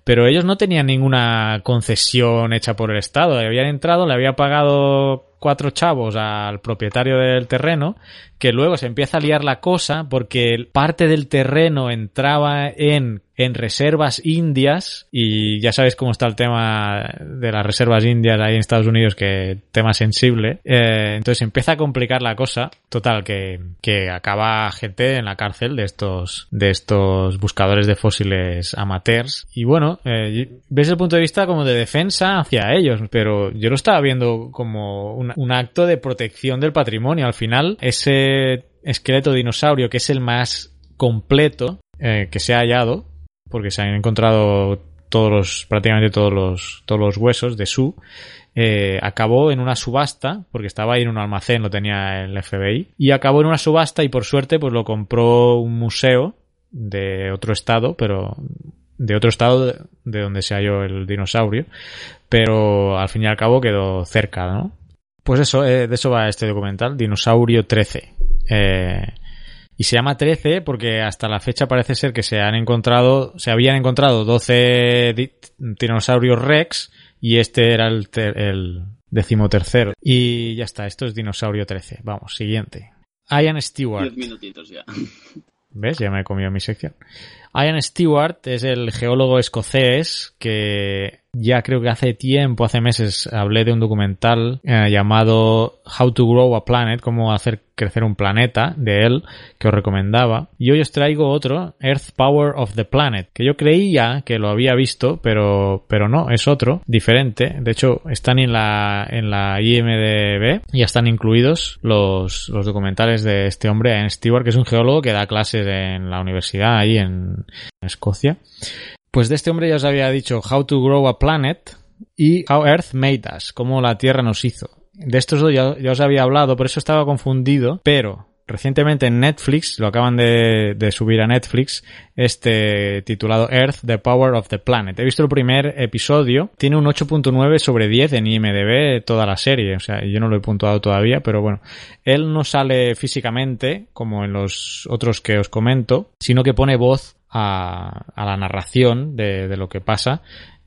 pero ellos no tenían ninguna concesión hecha por el Estado. Habían entrado, le había pagado cuatro chavos al propietario del terreno, que luego se empieza a liar la cosa porque parte del terreno entraba en, en reservas indias y ya sabéis cómo está el tema de las reservas indias ahí en Estados Unidos, que tema sensible. Eh, entonces empieza a complicar la cosa. Total, que, que acaba gente en la cárcel de estos, de estos buscadores de fósiles amateurs. Y bueno, eh, ves el punto de vista como de defensa hacia ellos, pero yo lo estaba viendo como un, acto de protección del patrimonio. Al final, ese esqueleto dinosaurio, que es el más completo eh, que se ha hallado, porque se han encontrado todos los, prácticamente todos los, todos los huesos de su, eh, acabó en una subasta, porque estaba ahí en un almacén, lo tenía el FBI, y acabó en una subasta y por suerte pues lo compró un museo de otro estado, pero de otro estado de, de donde se halló el dinosaurio, pero al fin y al cabo quedó cerca, ¿no? Pues eso, eh, de eso va este documental, Dinosaurio 13. Eh, y se llama 13 porque hasta la fecha parece ser que se han encontrado, se habían encontrado 12 di dinosaurios Rex y este era el, el decimotercero. Y ya está, esto es Dinosaurio 13. Vamos, siguiente. Ian Stewart. Diez minutitos ya. ¿Ves? Ya me he comido mi sección. Ian Stewart es el geólogo escocés que ya creo que hace tiempo, hace meses, hablé de un documental eh, llamado How to Grow a Planet, cómo hacer crecer un planeta, de él, que os recomendaba. Y hoy os traigo otro, Earth Power of the Planet, que yo creía que lo había visto, pero, pero no, es otro, diferente. De hecho, están en la, en la IMDB, ya están incluidos los, los documentales de este hombre, Ian Stewart, que es un geólogo que da clases en la universidad ahí en Escocia. Pues de este hombre ya os había dicho How to Grow a Planet y How Earth Made Us, cómo la Tierra nos hizo. De estos dos ya, os había hablado, por eso estaba confundido, pero recientemente en Netflix, lo acaban de, de, subir a Netflix, este titulado Earth, The Power of the Planet. He visto el primer episodio, tiene un 8.9 sobre 10 en IMDB toda la serie, o sea, yo no lo he puntuado todavía, pero bueno, él no sale físicamente como en los otros que os comento, sino que pone voz a, la narración de, lo que pasa.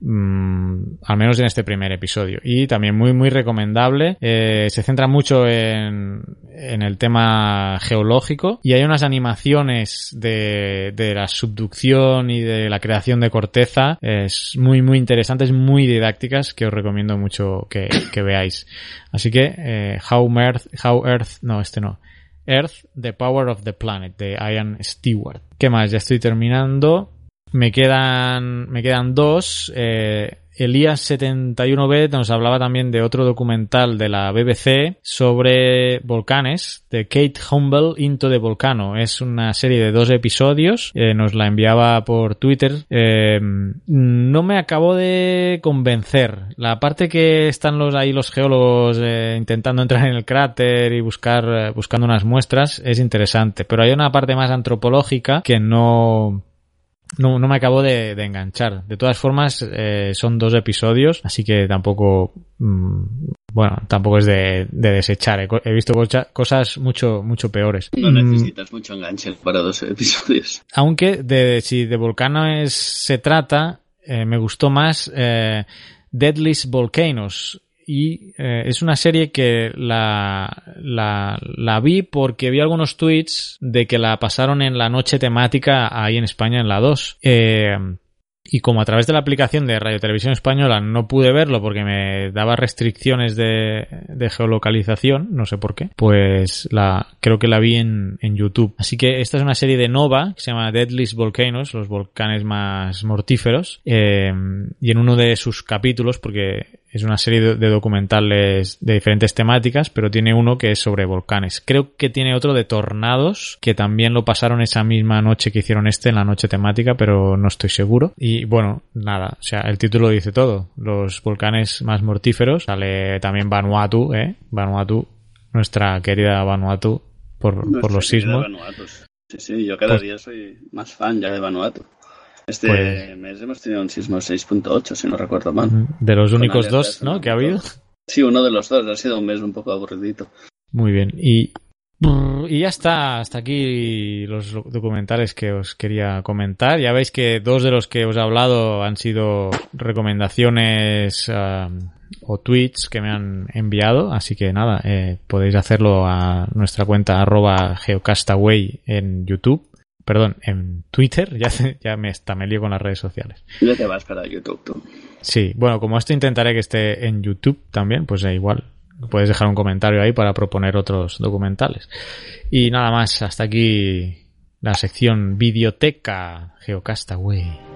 Mm, al menos en este primer episodio y también muy muy recomendable eh, se centra mucho en, en, el tema geológico y hay unas animaciones de, de, la subducción y de la creación de corteza es muy muy interesantes muy didácticas que os recomiendo mucho que, que veáis así que eh, How Earth How Earth no este no Earth, The Power of the Planet, de Ian Stewart. ¿Qué más? Ya estoy terminando. Me quedan, me quedan dos. Eh, Elías 71B nos hablaba también de otro documental de la BBC sobre volcanes, de Kate Humble Into the Volcano. Es una serie de dos episodios, eh, nos la enviaba por Twitter. Eh, no me acabó de convencer. La parte que están los ahí los geólogos eh, intentando entrar en el cráter y buscar eh, buscando unas muestras es interesante, pero hay una parte más antropológica que no no, no me acabo de, de, enganchar. De todas formas, eh, son dos episodios, así que tampoco, mmm, bueno, tampoco es de, de desechar. He, he, visto cosas mucho, mucho peores. No necesitas mm. mucho enganche para dos episodios. Aunque de, si de volcanes se trata, eh, me gustó más eh, Deadliest Volcanoes, y eh, es una serie que la, la, la, vi porque vi algunos tweets de que la pasaron en la noche temática ahí en España en la 2. Eh, y como a través de la aplicación de Radio Televisión Española no pude verlo porque me daba restricciones de, de geolocalización, no sé por qué, pues la creo que la vi en, en, YouTube. Así que esta es una serie de Nova que se llama Deadliest Volcanoes, los volcanes más mortíferos, eh, y en uno de sus capítulos, porque es una serie de, documentales de diferentes temáticas, pero tiene uno que es sobre volcanes. Creo que tiene otro de tornados, que también lo pasaron esa misma noche que hicieron este, en la noche temática, pero no estoy seguro. Y bueno, nada, o sea, el título dice todo. Los volcanes más mortíferos. Sale también Vanuatu, ¿eh? Vanuatu, nuestra querida Vanuatu, por, por los sismos. Sí, sí, yo cada pues, día soy más fan ya de Vanuatu. Este pues, mes hemos tenido un sismo 6.8, si no recuerdo mal. De los únicos dos, ¿no? Que ha habido. Sí, uno de los dos. Ha sido un mes un poco aburridito. Muy bien. Y, y ya está. Hasta aquí los documentales que os quería comentar. Ya veis que dos de los que os he hablado han sido recomendaciones uh, o tweets que me han enviado. Así que nada, eh, podéis hacerlo a nuestra cuenta arroba geocastaway en YouTube perdón, en Twitter, ya, ya me está me lío con las redes sociales. Ya te vas para YouTube tú. Sí, bueno, como esto intentaré que esté en YouTube también, pues eh, igual puedes dejar un comentario ahí para proponer otros documentales. Y nada más, hasta aquí la sección Videoteca Geocastaway.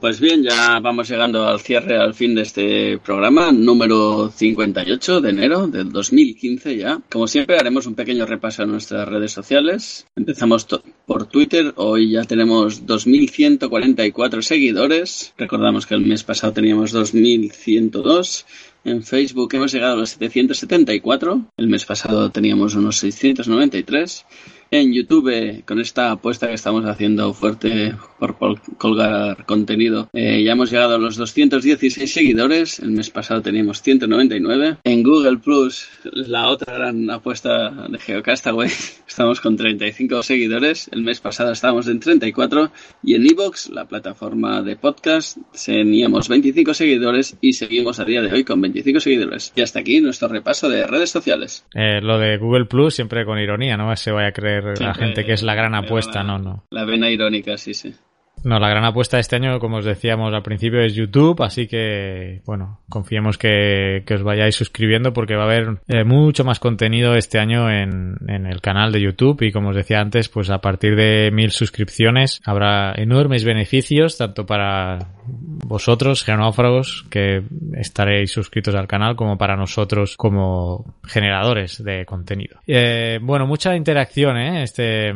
Pues bien, ya vamos llegando al cierre, al fin de este programa, número 58 de enero del 2015 ya. Como siempre, haremos un pequeño repaso a nuestras redes sociales. Empezamos por Twitter, hoy ya tenemos 2.144 seguidores. Recordamos que el mes pasado teníamos 2.102. En Facebook hemos llegado a los 774. El mes pasado teníamos unos 693. En YouTube con esta apuesta que estamos haciendo fuerte por colgar contenido. Eh, ya hemos llegado a los 216 seguidores. El mes pasado teníamos 199. En Google Plus, la otra gran apuesta de Geocastaway, estamos con 35 seguidores. El mes pasado estábamos en 34. Y en Evox, la plataforma de podcast, teníamos 25 seguidores y seguimos a día de hoy con 25 seguidores. Y hasta aquí nuestro repaso de redes sociales. Eh, lo de Google Plus siempre con ironía, no se vaya a creer la gente que es la gran apuesta, no, no. La vena irónica, sí, sí. No, la gran apuesta de este año, como os decíamos al principio, es YouTube, así que, bueno, confiemos que, os vayáis suscribiendo porque va a haber eh, mucho más contenido este año en, en, el canal de YouTube y como os decía antes, pues a partir de mil suscripciones habrá enormes beneficios, tanto para vosotros, genófragos, que estaréis suscritos al canal, como para nosotros como generadores de contenido. Eh, bueno, mucha interacción, ¿eh? Este,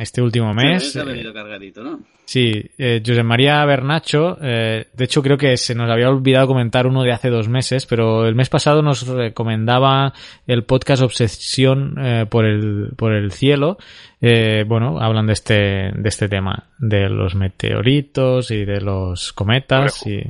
este último mes. ha venido cargadito, ¿no? Sí, eh, José María Bernacho, eh, de hecho creo que se nos había olvidado comentar uno de hace dos meses, pero el mes pasado nos recomendaba el podcast Obsesión eh, por, el, por el cielo. Eh, bueno, hablan de este, de este tema, de los meteoritos y de los cometas y...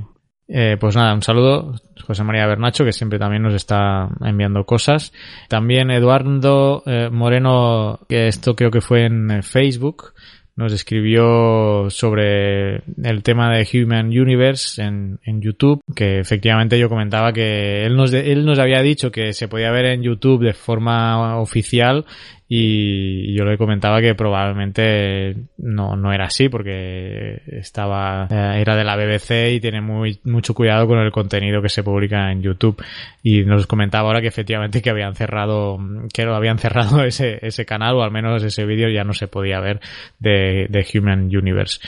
Eh, pues nada, un saludo, José María Bernacho, que siempre también nos está enviando cosas. También Eduardo eh, Moreno, que esto creo que fue en Facebook, nos escribió sobre el tema de Human Universe en, en, YouTube, que efectivamente yo comentaba que él nos, él nos había dicho que se podía ver en YouTube de forma oficial y yo le comentaba que probablemente no, no era así porque estaba eh, era de la BBC y tiene muy mucho cuidado con el contenido que se publica en YouTube y nos comentaba ahora que efectivamente que habían cerrado que lo habían cerrado ese, ese canal o al menos ese vídeo ya no se podía ver de, de Human Universe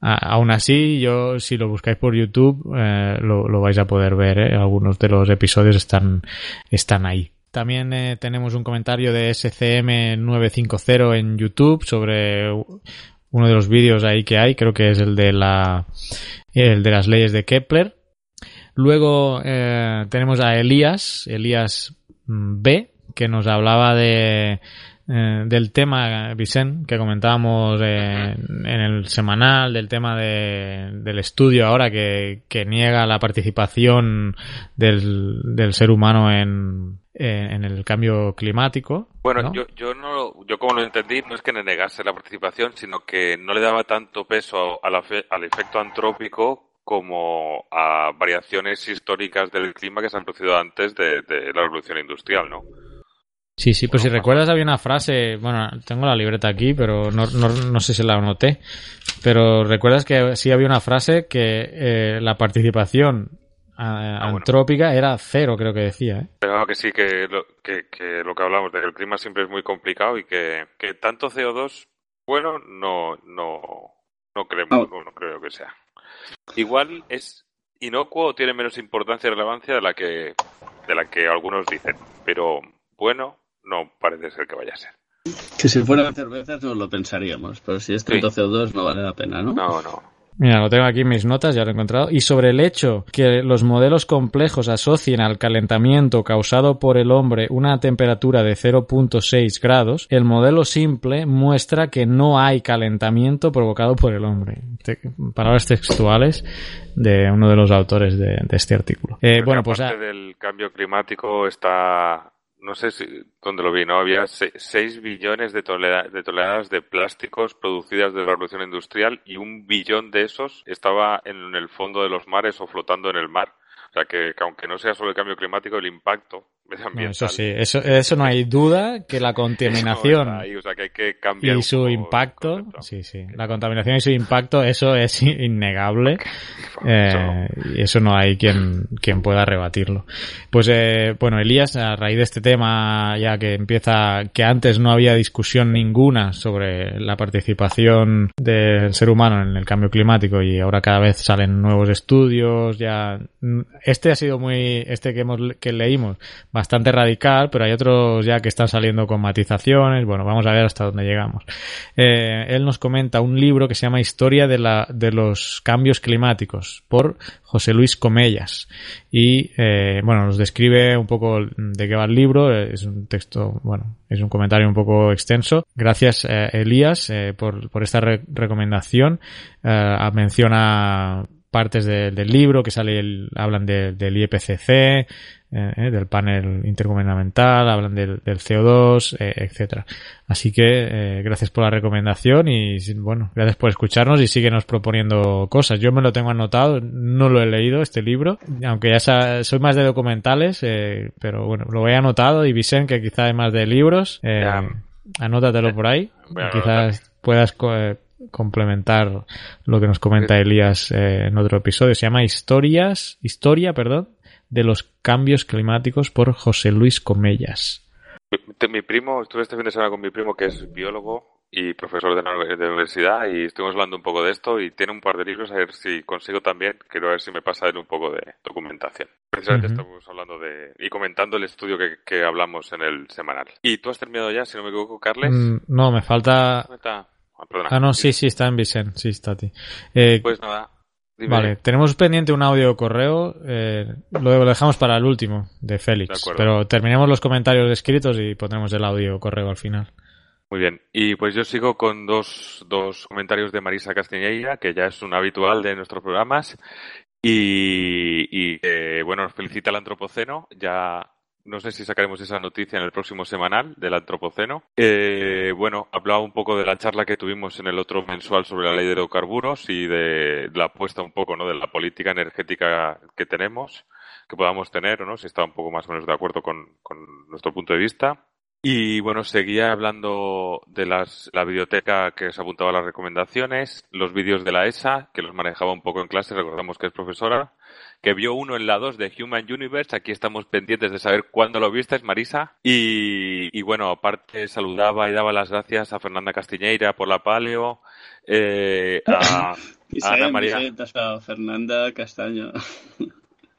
aún así, yo si lo buscáis por YouTube eh, lo, lo, vais a poder ver. ¿eh? Algunos de los episodios están, están ahí. También eh, tenemos un comentario de SCM950 en YouTube sobre uno de los vídeos ahí que hay, creo que es el de la el de las leyes de Kepler. Luego eh, tenemos a Elías, Elías mm, B, que nos hablaba de eh, del tema, Vicente, que comentábamos en el semanal, del tema de, del estudio ahora que, que niega la participación del, del ser humano en, en el cambio climático. Bueno, yo, yo, no, yo como lo entendí, no es que negase la participación, sino que no le daba tanto peso al, al efecto antrópico como a variaciones históricas del clima que se han producido antes de, de la revolución industrial, ¿no? Sí, sí, pues si recuerdas había una frase, bueno, tengo la libreta aquí, pero no, no, no sé si la anoté, pero recuerdas que sí había una frase que eh, la participación ah, antrópica era cero, creo que decía. ¿eh? Pero que sí, que lo que, que lo que hablamos de que el clima siempre es muy complicado y que, que tanto CO2, bueno, no, no, no creemos, no, no creo que sea. Igual es inocuo o tiene menos importancia y relevancia de la que, de la que algunos dicen, pero bueno, no parece ser que vaya a ser. Que si fueran cervezas no lo pensaríamos, pero si es 30 sí. CO2 no vale la pena, ¿no? No, no. Mira, lo tengo aquí en mis notas, ya lo he encontrado. Y sobre el hecho que los modelos complejos asocien al calentamiento causado por el hombre una temperatura de 0.6 grados, el modelo simple muestra que no hay calentamiento provocado por el hombre. Palabras textuales de uno de los autores de, de este artículo. Eh, bueno, pues. Parte del cambio climático está no sé si dónde lo vi, ¿no? Había 6 billones de, toneladas, de toneladas de plásticos producidas de la revolución industrial y un billón de esos estaba en el fondo de los mares o flotando en el mar. O sea que, que aunque no sea solo el cambio climático, el impacto no, eso sí, eso, eso no hay duda que la contaminación ahí, o sea que hay que cambiar y su impacto, sí, sí, la contaminación y su impacto, eso es innegable eh, y eso no hay quien, quien pueda rebatirlo. Pues eh, bueno, Elías, a raíz de este tema, ya que empieza, que antes no había discusión ninguna sobre la participación del ser humano en el cambio climático y ahora cada vez salen nuevos estudios, ya este ha sido muy, este que hemos, que leímos, bastante radical, pero hay otros ya que están saliendo con matizaciones. Bueno, vamos a ver hasta dónde llegamos. Eh, él nos comenta un libro que se llama Historia de la, de los cambios climáticos por José Luis Comellas. Y, eh, bueno, nos describe un poco de qué va el libro. Es un texto, bueno, es un comentario un poco extenso. Gracias, eh, Elías, por, por esta re- recomendación. Menciona partes de- del libro que sale el- hablan de- del IPCC, eh, eh, del panel intergubernamental, hablan del, del CO2, eh, etcétera. Así que eh, gracias por la recomendación y bueno, gracias por escucharnos y síguenos proponiendo cosas. Yo me lo tengo anotado, no lo he leído este libro, aunque ya soy más de documentales, eh, pero bueno, lo he anotado y Vicente que quizá es más de libros, eh, anótatelo por ahí, quizás puedas complementar lo que nos comenta Elías eh, en otro episodio. Se llama Historias, Historia, perdón, de los cambios climáticos por José Luis Comellas. Mi, mi primo, estuve este fin de semana con mi primo que es biólogo y profesor de la, de la universidad y estuvimos hablando un poco de esto y tiene un par de libros a ver si consigo también, quiero ver si me pasa él un poco de documentación. Precisamente estamos hablando de y comentando el estudio que, que hablamos en el semanal. ¿Y tú has terminado ya, si no me equivoco, Carles? Mm, no, me falta... Ah, perdona. Ah, no, sí, sí, está en Vicente, sí, está a ti. Eh, Pues nada. dime. Vale, tenemos pendiente un audio correo, eh, lo dejamos para el último, de De Félix, acuerdo. pero terminemos los comentarios escritos y pondremos el audio correo al final. Muy bien, y pues yo sigo con dos, dos comentarios de Marisa Castiñeira, que ya es un habitual de nuestros programas, y, y eh, bueno, nos felicita el Antropoceno, ya no sé si sacaremos esa noticia en el próximo semanal del Antropoceno. Eh, bueno, hablaba un poco de la charla que tuvimos en el otro mensual sobre la ley de hidrocarburos y de la apuesta un poco, ¿no?, de la política energética que tenemos, que podamos tener, no, si está un poco más o menos de acuerdo con, con nuestro punto de vista. Y bueno, seguía hablando de las, la biblioteca que os apuntaba las recomendaciones, los vídeos de la ESA, que los manejaba un poco en clase, recordamos que es profesora, que vio uno en la 2 de Human Universe, aquí estamos pendientes de saber cuándo lo viste, Marisa. Y, y bueno, aparte saludaba y daba las gracias a Fernanda Castiñeira por la paleo, eh, a, a Ana María. Dado Fernanda Castaño.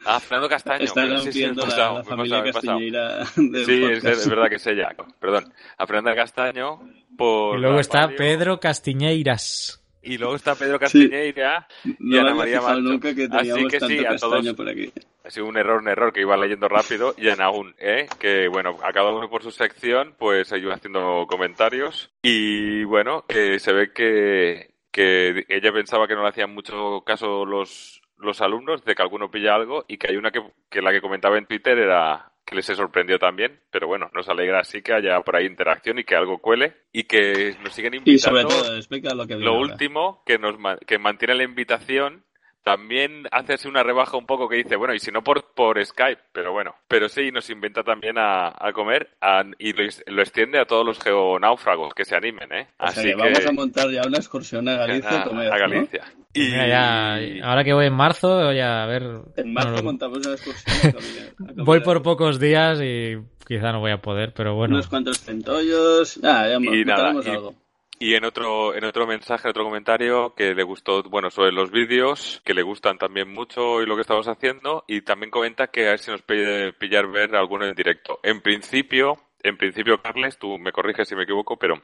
Ah, Fernando Castaño. Está sí, sí, la, pasado, la familia pasado, castiñeira del Sí, es, verdad que es ella. Perdón. A Fernanda Castaño por Y luego está. Pedro Castiñeiras. Y luego está Pedro Castiñeira y No me Ana María nunca que Así que sí, a todos. por aquí. Ha sido un error, un error que iba leyendo rápido y en aún, ¿eh? Que bueno, a cada uno por su sección, pues iba haciendo comentarios. Y bueno, eh, se ve que, que ella pensaba que no le hacían mucho caso los, los alumnos, de que alguno pilla algo, y que hay una que, que la que comentaba en Twitter era que les sorprendió también, pero bueno, nos alegra así que haya por ahí interacción y que algo cuele y que nos siguen Y sobre invitando. todo, explica lo que Lo ahora. último, que nos que mantiene la invitación, también hace así una rebaja un poco que dice, bueno, y si no por, por Skype, pero bueno, pero sí, nos invita también a, a comer a- y lo, extiende a todos los geonáufragos que se animen, ¿eh? O sea Así que vamos a montar ya una excursión a Galicia a, a comer, a ¿no? Galicia. Y, Mira, ya, ahora que voy en marzo, ya a ver. En marzo bueno, montamos una excursión comer. voy por pocos días y quizá no voy a poder, pero bueno. Unos cuantos centollos. Ah, ya y nada, y, algo. Y en otro, en otro mensaje, otro comentario que le gustó, bueno, sobre los vídeos, que le gustan también mucho y lo que estamos haciendo, y también comenta que a ver si nos pide pillar ver alguno en directo. En principio, en principio, Carles, tú me corriges si me equivoco, pero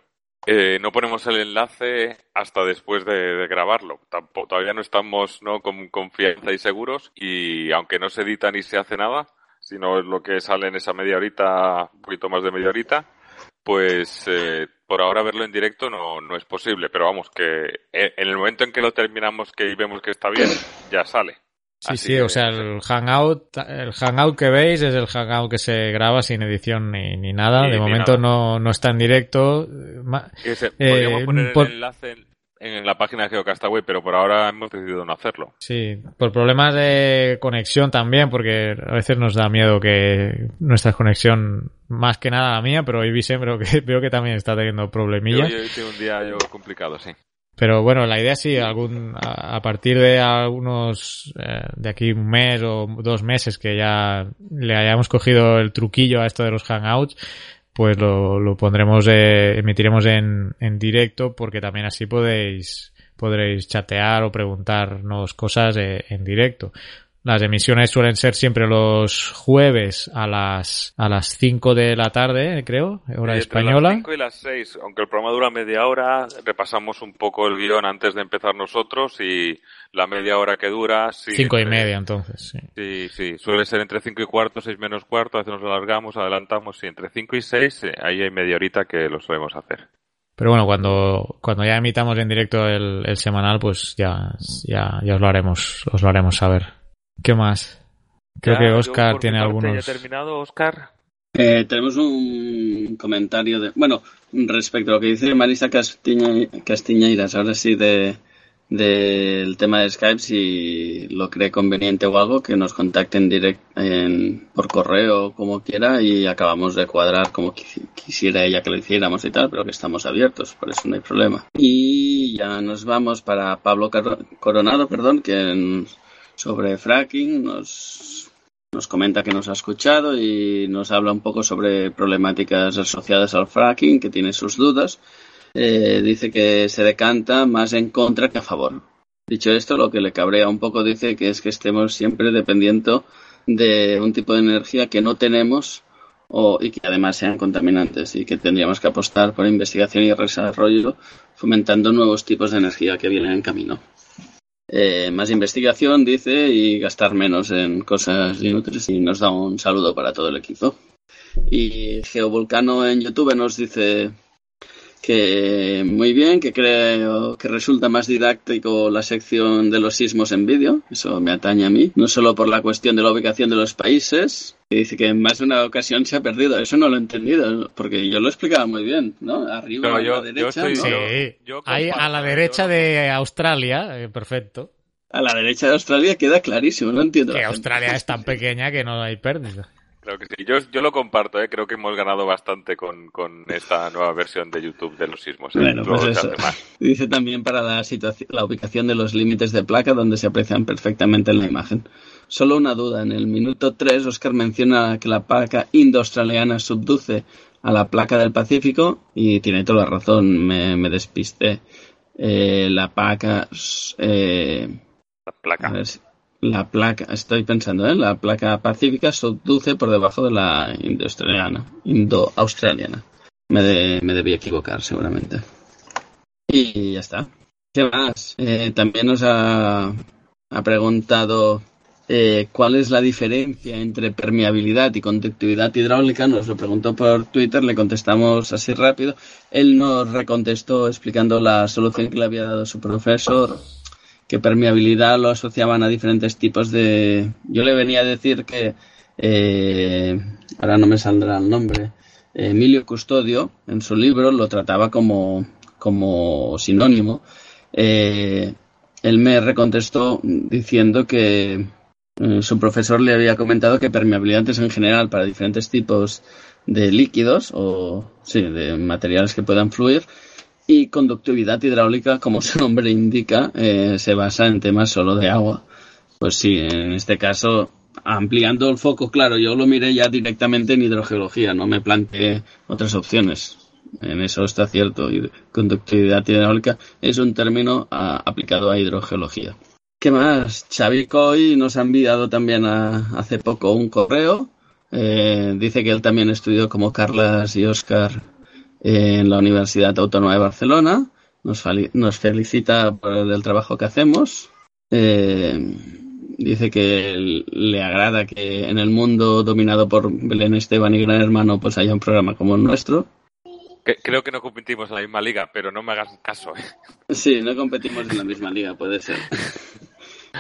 eh, no ponemos el enlace hasta después de, grabarlo. Tampoco, todavía no estamos ¿no? con confianza y seguros, y aunque no se edita ni se hace nada, sino lo que sale en esa media horita, un poquito más de media horita, pues eh, por ahora verlo en directo no, no es posible, pero vamos, que eh, en el momento en que lo terminamos que vemos que está bien, ya sale. Sí, Así sí, que- o sea, el hangout, el hangout que veis es el hangout que se graba sin edición ni, ni nada. De ni momento nada. no, no está en directo. Eh, Eh, podríamos poner por- el enlace en, la página de Geocastaway, pero por ahora hemos decidido no hacerlo. Sí, por problemas de conexión también, porque a veces nos da miedo que nuestra conexión, más que nada la mía, pero hoy Vicente veo que, veo que también está teniendo Yo, problemillas. yo he tenido un día yo complicado, sí. Pero bueno, la idea sí, algún, a, a partir de algunos, eh, de aquí un mes o dos meses que ya le hayamos cogido el truquillo a esto de los hangouts, pues lo, lo pondremos, eh, emitiremos en, en directo porque también así podéis, podréis chatear o preguntarnos cosas eh, en directo. Las emisiones suelen ser siempre los jueves a las a las 5 de la tarde, creo, hora Eh, entre española. Las 5 y las 6, aunque el programa dura media hora, repasamos un poco el guion antes de empezar nosotros y la media hora que dura. Sí, Cinco y entre- media, entonces, sí. Sí, sí, suele ser entre 5 y cuarto, 6 menos cuarto, a veces nos alargamos, adelantamos, sí, entre 5 y 6, eh, ahí hay media horita que lo solemos hacer. Pero bueno, cuando, cuando ya emitamos en directo el, el semanal, pues ya, ya, ya os lo haremos, os lo haremos saber. ¿Qué más? Creo Ya, que Oscar tiene algunos. ¿Ya he terminado, Oscar? Eh, tenemos un comentario de. Bueno, respecto a lo que dice Marisa Castiña- Castiñeiras, ahora sí, de del tema de Skype, si lo cree conveniente o algo, que nos contacten direct en, por correo o como quiera y acabamos de cuadrar como quisi- quisiera ella que lo hiciéramos y tal, pero que estamos abiertos, por eso no hay problema. Y ya nos vamos para Pablo Coronado, perdón, que en- sobre fracking nos nos comenta que nos ha escuchado y nos habla un poco sobre problemáticas asociadas al fracking, que tiene sus dudas. Eh, dice que se decanta más en contra que a favor. Dicho esto, lo que le cabrea un poco dice que es que estemos siempre dependiendo de un tipo de energía que no tenemos o, y que además sean contaminantes y que tendríamos que apostar por investigación y desarrollo fomentando nuevos tipos de energía que vienen en camino. Eh, más investigación, dice, y gastar menos en cosas inútiles. Y nos da un saludo para todo el equipo. Y Geovolcano en YouTube nos dice que muy bien, que creo que resulta más didáctico la sección de los sismos en vídeo, eso me atañe a mí, no solo por la cuestión de la ubicación de los países, que dice que en más de una ocasión se ha perdido, eso no lo he entendido, porque yo lo explicaba muy bien, ¿no? Arriba Pero a yo- la yo derecha, estoy- ¿no? Sí, yo ahí a la yo- derecha de Australia, eh, perfecto. A la derecha de Australia queda clarísimo, no entiendo. Que. Australia es tan pequeña que no hay pérdida. Creo que sí. Yo, yo lo comparto, ¿eh? creo que hemos ganado bastante con, con esta nueva versión de YouTube de los sismos. ¿eh? Bueno, pues eso. Dice también para la, situación, la ubicación de los límites de placa donde se aprecian perfectamente en la imagen. Solo una duda. En el minuto 3, Oscar menciona que la placa indo-australiana subduce a la placa del Pacífico y tiene toda la razón, me, me despisté. Eh, la placa... Eh, La placa. a ver si- la placa, estoy pensando, ¿eh? La placa pacífica subduce por debajo de la indo-australiana. Indo-australiana. Me, de- me debí equivocar, seguramente. Y ya está. ¿Qué más? Eh, también nos ha, ha preguntado eh, cuál es la diferencia entre permeabilidad y conductividad hidráulica. Nos lo preguntó por Twitter, le contestamos así rápido. Él nos recontestó explicando la solución que le había dado su profesor que permeabilidad lo asociaban a diferentes tipos de... Yo le venía a decir que, eh, ahora no me saldrá el nombre, Emilio Custodio en su libro lo trataba como, como sinónimo. Eh, él me recontestó diciendo que eh, su profesor le había comentado que permeabilidad es en general para diferentes tipos de líquidos o sí, de materiales que puedan fluir y conductividad hidráulica, como su nombre indica, eh, se basa en temas solo de agua. Pues sí, en este caso, ampliando el foco, claro, yo lo miré ya directamente en hidrogeología, no me planteé otras opciones. En eso está cierto. Conductividad hidráulica es un término a- aplicado a hidrogeología. ¿Qué más? Xavi Coy nos ha enviado también a- hace poco un correo. Eh, dice que él también estudió como Carlas y Oscar en la Universidad Autónoma de Barcelona. Nos, nos felicita por el trabajo que hacemos. Eh, dice que le agrada que en el mundo dominado por Belén Esteban y Gran Hermano pues haya un programa como el nuestro. Creo que no competimos en la misma liga, pero no me hagas caso. ¿eh? Sí, no competimos en la misma liga, puede ser.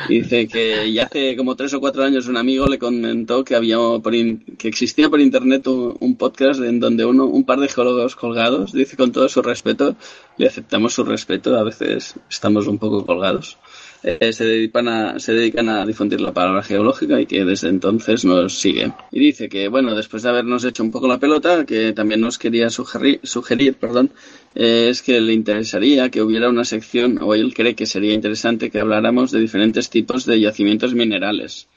Dice que ya hace como tres o cuatro años un amigo le comentó que había que existía por internet un, un podcast en donde uno, un par de geólogos colgados, dice con todo su respeto, le aceptamos su respeto, a veces estamos un poco colgados. Eh, se, dedican a, se dedican a difundir la palabra geológica y que desde entonces nos siguen. Y dice que, bueno, después de habernos hecho un poco la pelota, que también nos quería sugerir, perdón, eh, es que le interesaría que hubiera una sección, o él cree que sería interesante que habláramos de diferentes tipos de yacimientos minerales.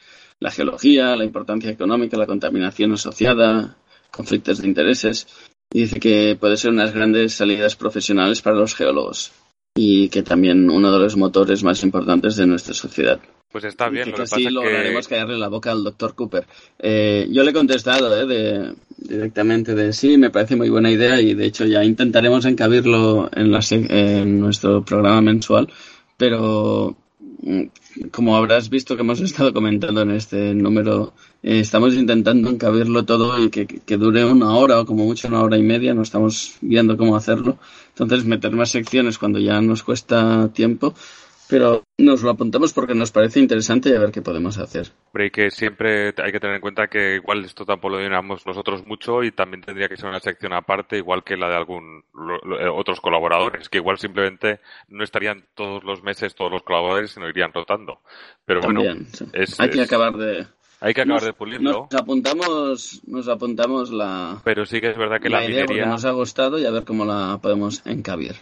La geología, la importancia económica, la contaminación asociada, conflictos de intereses. Y dice que puede ser unas grandes salidas profesionales para los geólogos y que también uno de los motores más importantes de nuestra sociedad. Pues está bien. Que lo que pasa que- lograremos callarle la boca al doctor Cooper. Eh, yo le he contestado eh, de, directamente de sí, me parece muy buena idea y de hecho ya intentaremos encabirlo en, la en nuestro programa mensual, pero mm, como habrás visto que hemos estado comentando en este número, eh, estamos intentando encabirlo todo y que, que dure una hora o como mucho una hora y media, no estamos viendo cómo hacerlo. Entonces meter más secciones cuando ya nos cuesta tiempo, pero nos lo apuntamos porque nos parece interesante y a ver qué podemos hacer. Hombre, y que siempre hay que tener en cuenta que igual esto tampoco lo dominamos nosotros mucho y también tendría que ser una sección aparte, igual que la de algún lo- lo- eh, otros colaboradores, que igual simplemente no estarían todos los meses todos los colaboradores, sino irían rotando. Pero bueno, También, sí. es- hay que es- acabar de hay que acabar nos- de pulirlo, Nos apuntamos, nos apuntamos la, pero sí que es verdad que la la, idea minería, nos ha gustado y a ver cómo la podemos encabir.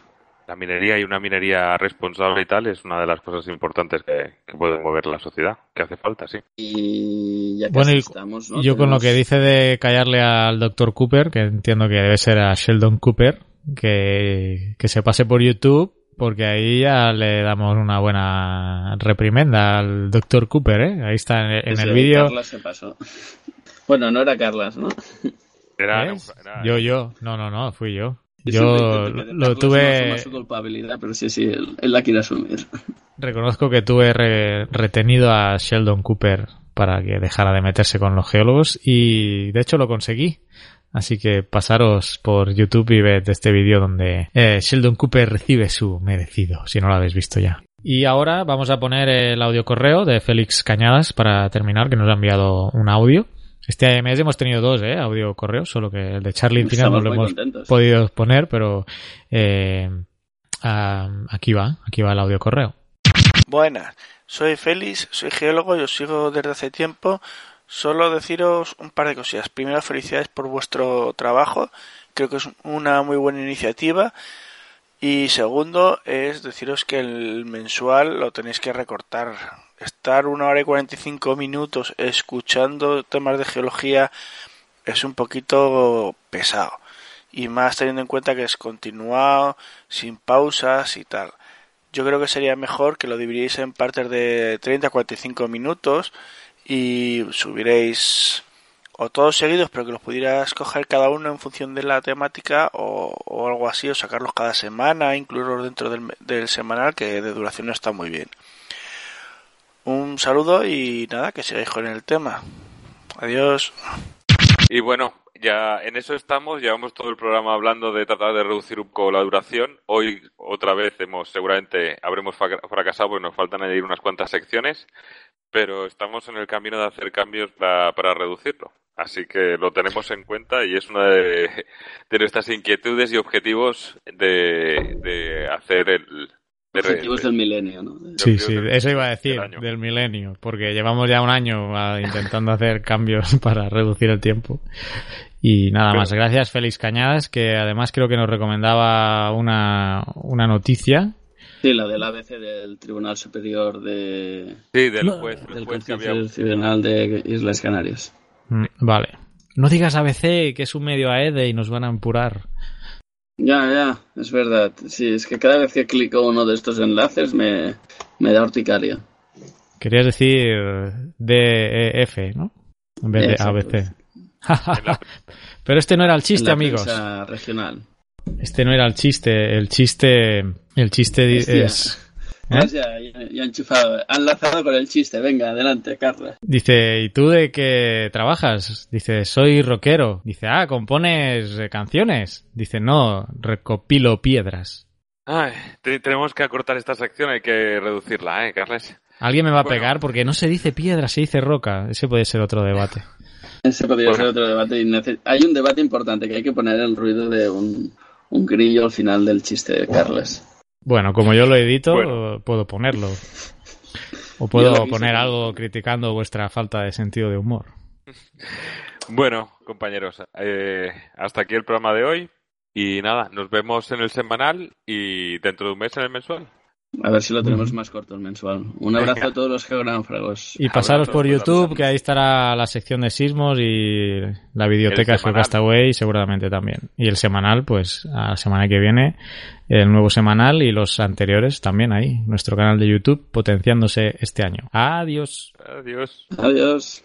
la minería y una minería responsable y tal es una de las cosas importantes que, que puede mover la sociedad, que hace falta, sí. Y ya Bueno, y estamos, ¿no? yo con lo que dice de callarle al Dr. Cooper, que entiendo que debe ser a Sheldon Cooper, que, que se pase por YouTube, porque ahí ya le damos una buena reprimenda al Dr. Cooper, ¿eh? Ahí está en, en el vídeo. Carlas se pasó. Bueno, no era Carlas, ¿no? Era, Yo, yo. No, no, no, fui yo. Yo lo no tuve... asuma su culpabilidad, pero sí, sí, él, él la quiere asumir. Reconozco que tuve re- retenido a Sheldon Cooper para que dejara de meterse con los geólogos y de hecho lo conseguí. Así que pasaros por YouTube y ved este vídeo donde eh, Sheldon Cooper recibe su merecido, si no lo habéis visto ya. Y ahora vamos a poner el audio correo de Félix Cañadas para terminar, que nos ha enviado un audio. Este mes hemos tenido dos, ¿eh? Audio correo, solo que el de Charlie al final no lo hemos contentos. podido poner, pero eh, ah, aquí va, aquí va el audio correo. Buenas, soy Félix, soy geólogo y os sigo desde hace tiempo. Solo deciros un par de cosillas. Primero, felicidades por vuestro trabajo. Creo que es una muy buena iniciativa. Y segundo, es deciros que el mensual lo tenéis que recortar. Estar una hora y 45 minutos escuchando temas de geología es un poquito pesado. Y más teniendo en cuenta que es continuado, sin pausas y tal. Yo creo que sería mejor que lo dividierais en partes de 30 a 45 minutos y subiréis o todos seguidos, pero que los pudieras coger cada uno en función de la temática o, o algo así, o sacarlos cada semana, incluirlos dentro del, semanal, que de duración está muy bien. Un saludo y nada, que sigáis con el tema. Adiós. Y bueno, ya en eso estamos, llevamos todo el programa hablando de tratar de reducir un poco la duración. Hoy otra vez hemos, seguramente habremos fra- fracasado porque nos faltan añadir unas cuantas secciones, pero estamos en el camino de hacer cambios para, para reducirlo. Así que lo tenemos en cuenta y es una de, de nuestras inquietudes y objetivos de, de hacer el... de re- Objetivos del milenio, ¿no? Sí, sí, del- eso iba a decir, del del milenio, porque llevamos ya un año ah, intentando hacer cambios para reducir el tiempo. Y nada más, gracias Félix Cañadas, que además creo que nos recomendaba una, una noticia. Sí, la del ABC del Tribunal Superior de... Sí, del No, juez, el del juez que había... Constitucional de Islas Canarias. Mm, Vale. No digas ABC, que es un medio AEDE y nos van a empurar. Ya, ya, es verdad. Sí, es que cada vez que clico uno de estos enlaces me, me da urticaria. Querías decir DEF, ¿no? En vez de Exacto. ABC. Pero este no era el chiste, En la amigos. prensa regional. Este no era el chiste. El chiste, el chiste Hostia. es... ¿Eh? Pues ya, ya, ya han enchufado, han lanzado con el chiste. Venga, adelante, Carla. Dice, ¿y tú de qué trabajas? Dice, soy rockero. Dice, ah, compones eh, canciones. Dice, no, recopilo piedras. Ay, te- tenemos que acortar esta sección, hay que reducirla, ¿eh, Carles? Alguien me va a pegar porque no se dice piedra, se dice roca. Ese puede ser otro debate. Ese podría Bueno. ser otro debate. Hay un debate importante que hay que poner el ruido de un, un grillo al final del chiste de Carles. Bueno, como yo lo edito, Bueno. puedo ponerlo. O puedo poner algo criticando vuestra falta de sentido de humor. Bueno, compañeros, eh, hasta aquí el programa de hoy. Y nada, nos vemos en el semanal y dentro de un mes en el mensual. A ver si lo tenemos más corto el mensual. Un abrazo a todos los geonáufragos. Y pasaros por Abrazos, YouTube, que ahí estará la sección de sismos y la videoteca de. Geocastaway seguramente también. Y el semanal, pues a la semana que viene, el nuevo semanal y los anteriores también ahí. Nuestro canal de YouTube potenciándose este año. Adiós. Adiós. Adiós.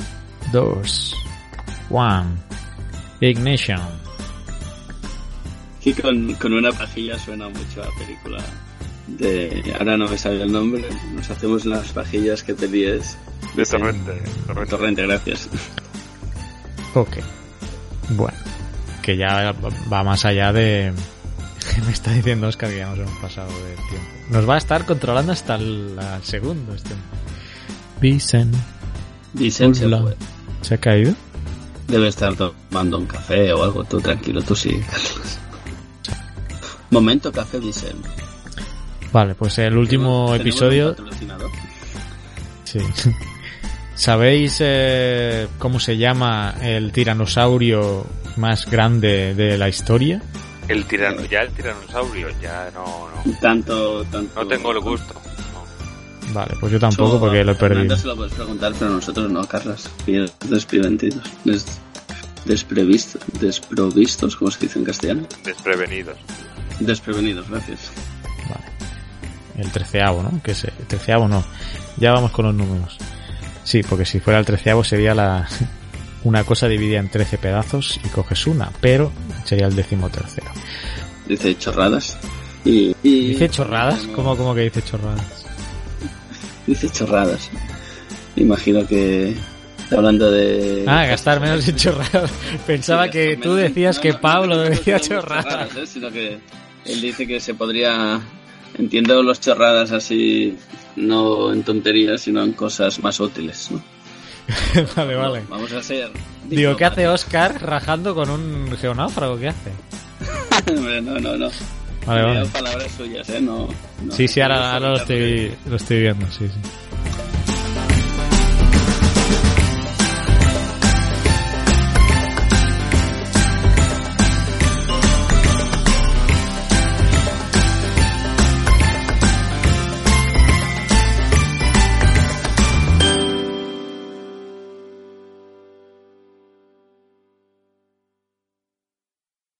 dos, one. Ignition. Aquí con, con una pajilla suena mucho a película de... Ahora no me sale el nombre. Nos hacemos las pajillas que te líes. De torrente. torrente. Torrente, gracias. Ok. Bueno. Que ya va más allá de... Me está diciendo Oscar que ya nos hemos pasado del tiempo. Nos va a estar controlando hasta el segundo. Este. Vicen. Vicente se Hola. fue. ¿Se ha caído? Debe estar tomando un café o algo. Tú tranquilo, tú sí, Carlos. Momento café Vicente. Vale, pues el último ¿Tenemos episodio... Sí. ¿Sabéis eh, cómo se llama el tiranosaurio más grande de la historia? El tirano, ya el tiranosaurio, ya no, no. Tanto, tanto. No tengo el gusto. Vale, pues yo tampoco Yo, porque lo he perdido. se lo puedes preguntar, pero nosotros no, Carlos. Y desprevenidos. Des, desprevistos. Desprovistos, como se dice en castellano. Desprevenidos. Desprevenidos, gracias. Vale. El treceavo, ¿no? Que es el treceavo no. Ya vamos con los números. Sí, porque si fuera el treceavo sería la una cosa dividida en trece pedazos y coges una, pero sería el décimo tercero. Dice chorradas. Y, y- ¿Dice chorradas? ¿Cómo, cómo que dice chorradas? Dice chorradas. Imagino que está hablando de... Ah, gastar menos en chorradas. Pensaba Sí, que tú decías No, que Pablo no, no, decía no, no, chorradas. ¿eh? Sino que él dice que se podría... Entiendo los chorradas así, no en tonterías, sino en cosas más útiles, ¿no? vale, vale. Vamos a ser... Digo, ¿qué hace Oscar rajando con un geonáufrago? ¿Qué hace? No, no, no. Vale, vale. palabras suyas, ¿eh? No, no. Sí, sí, ahora, ahora lo, estoy, lo estoy viendo, sí, sí.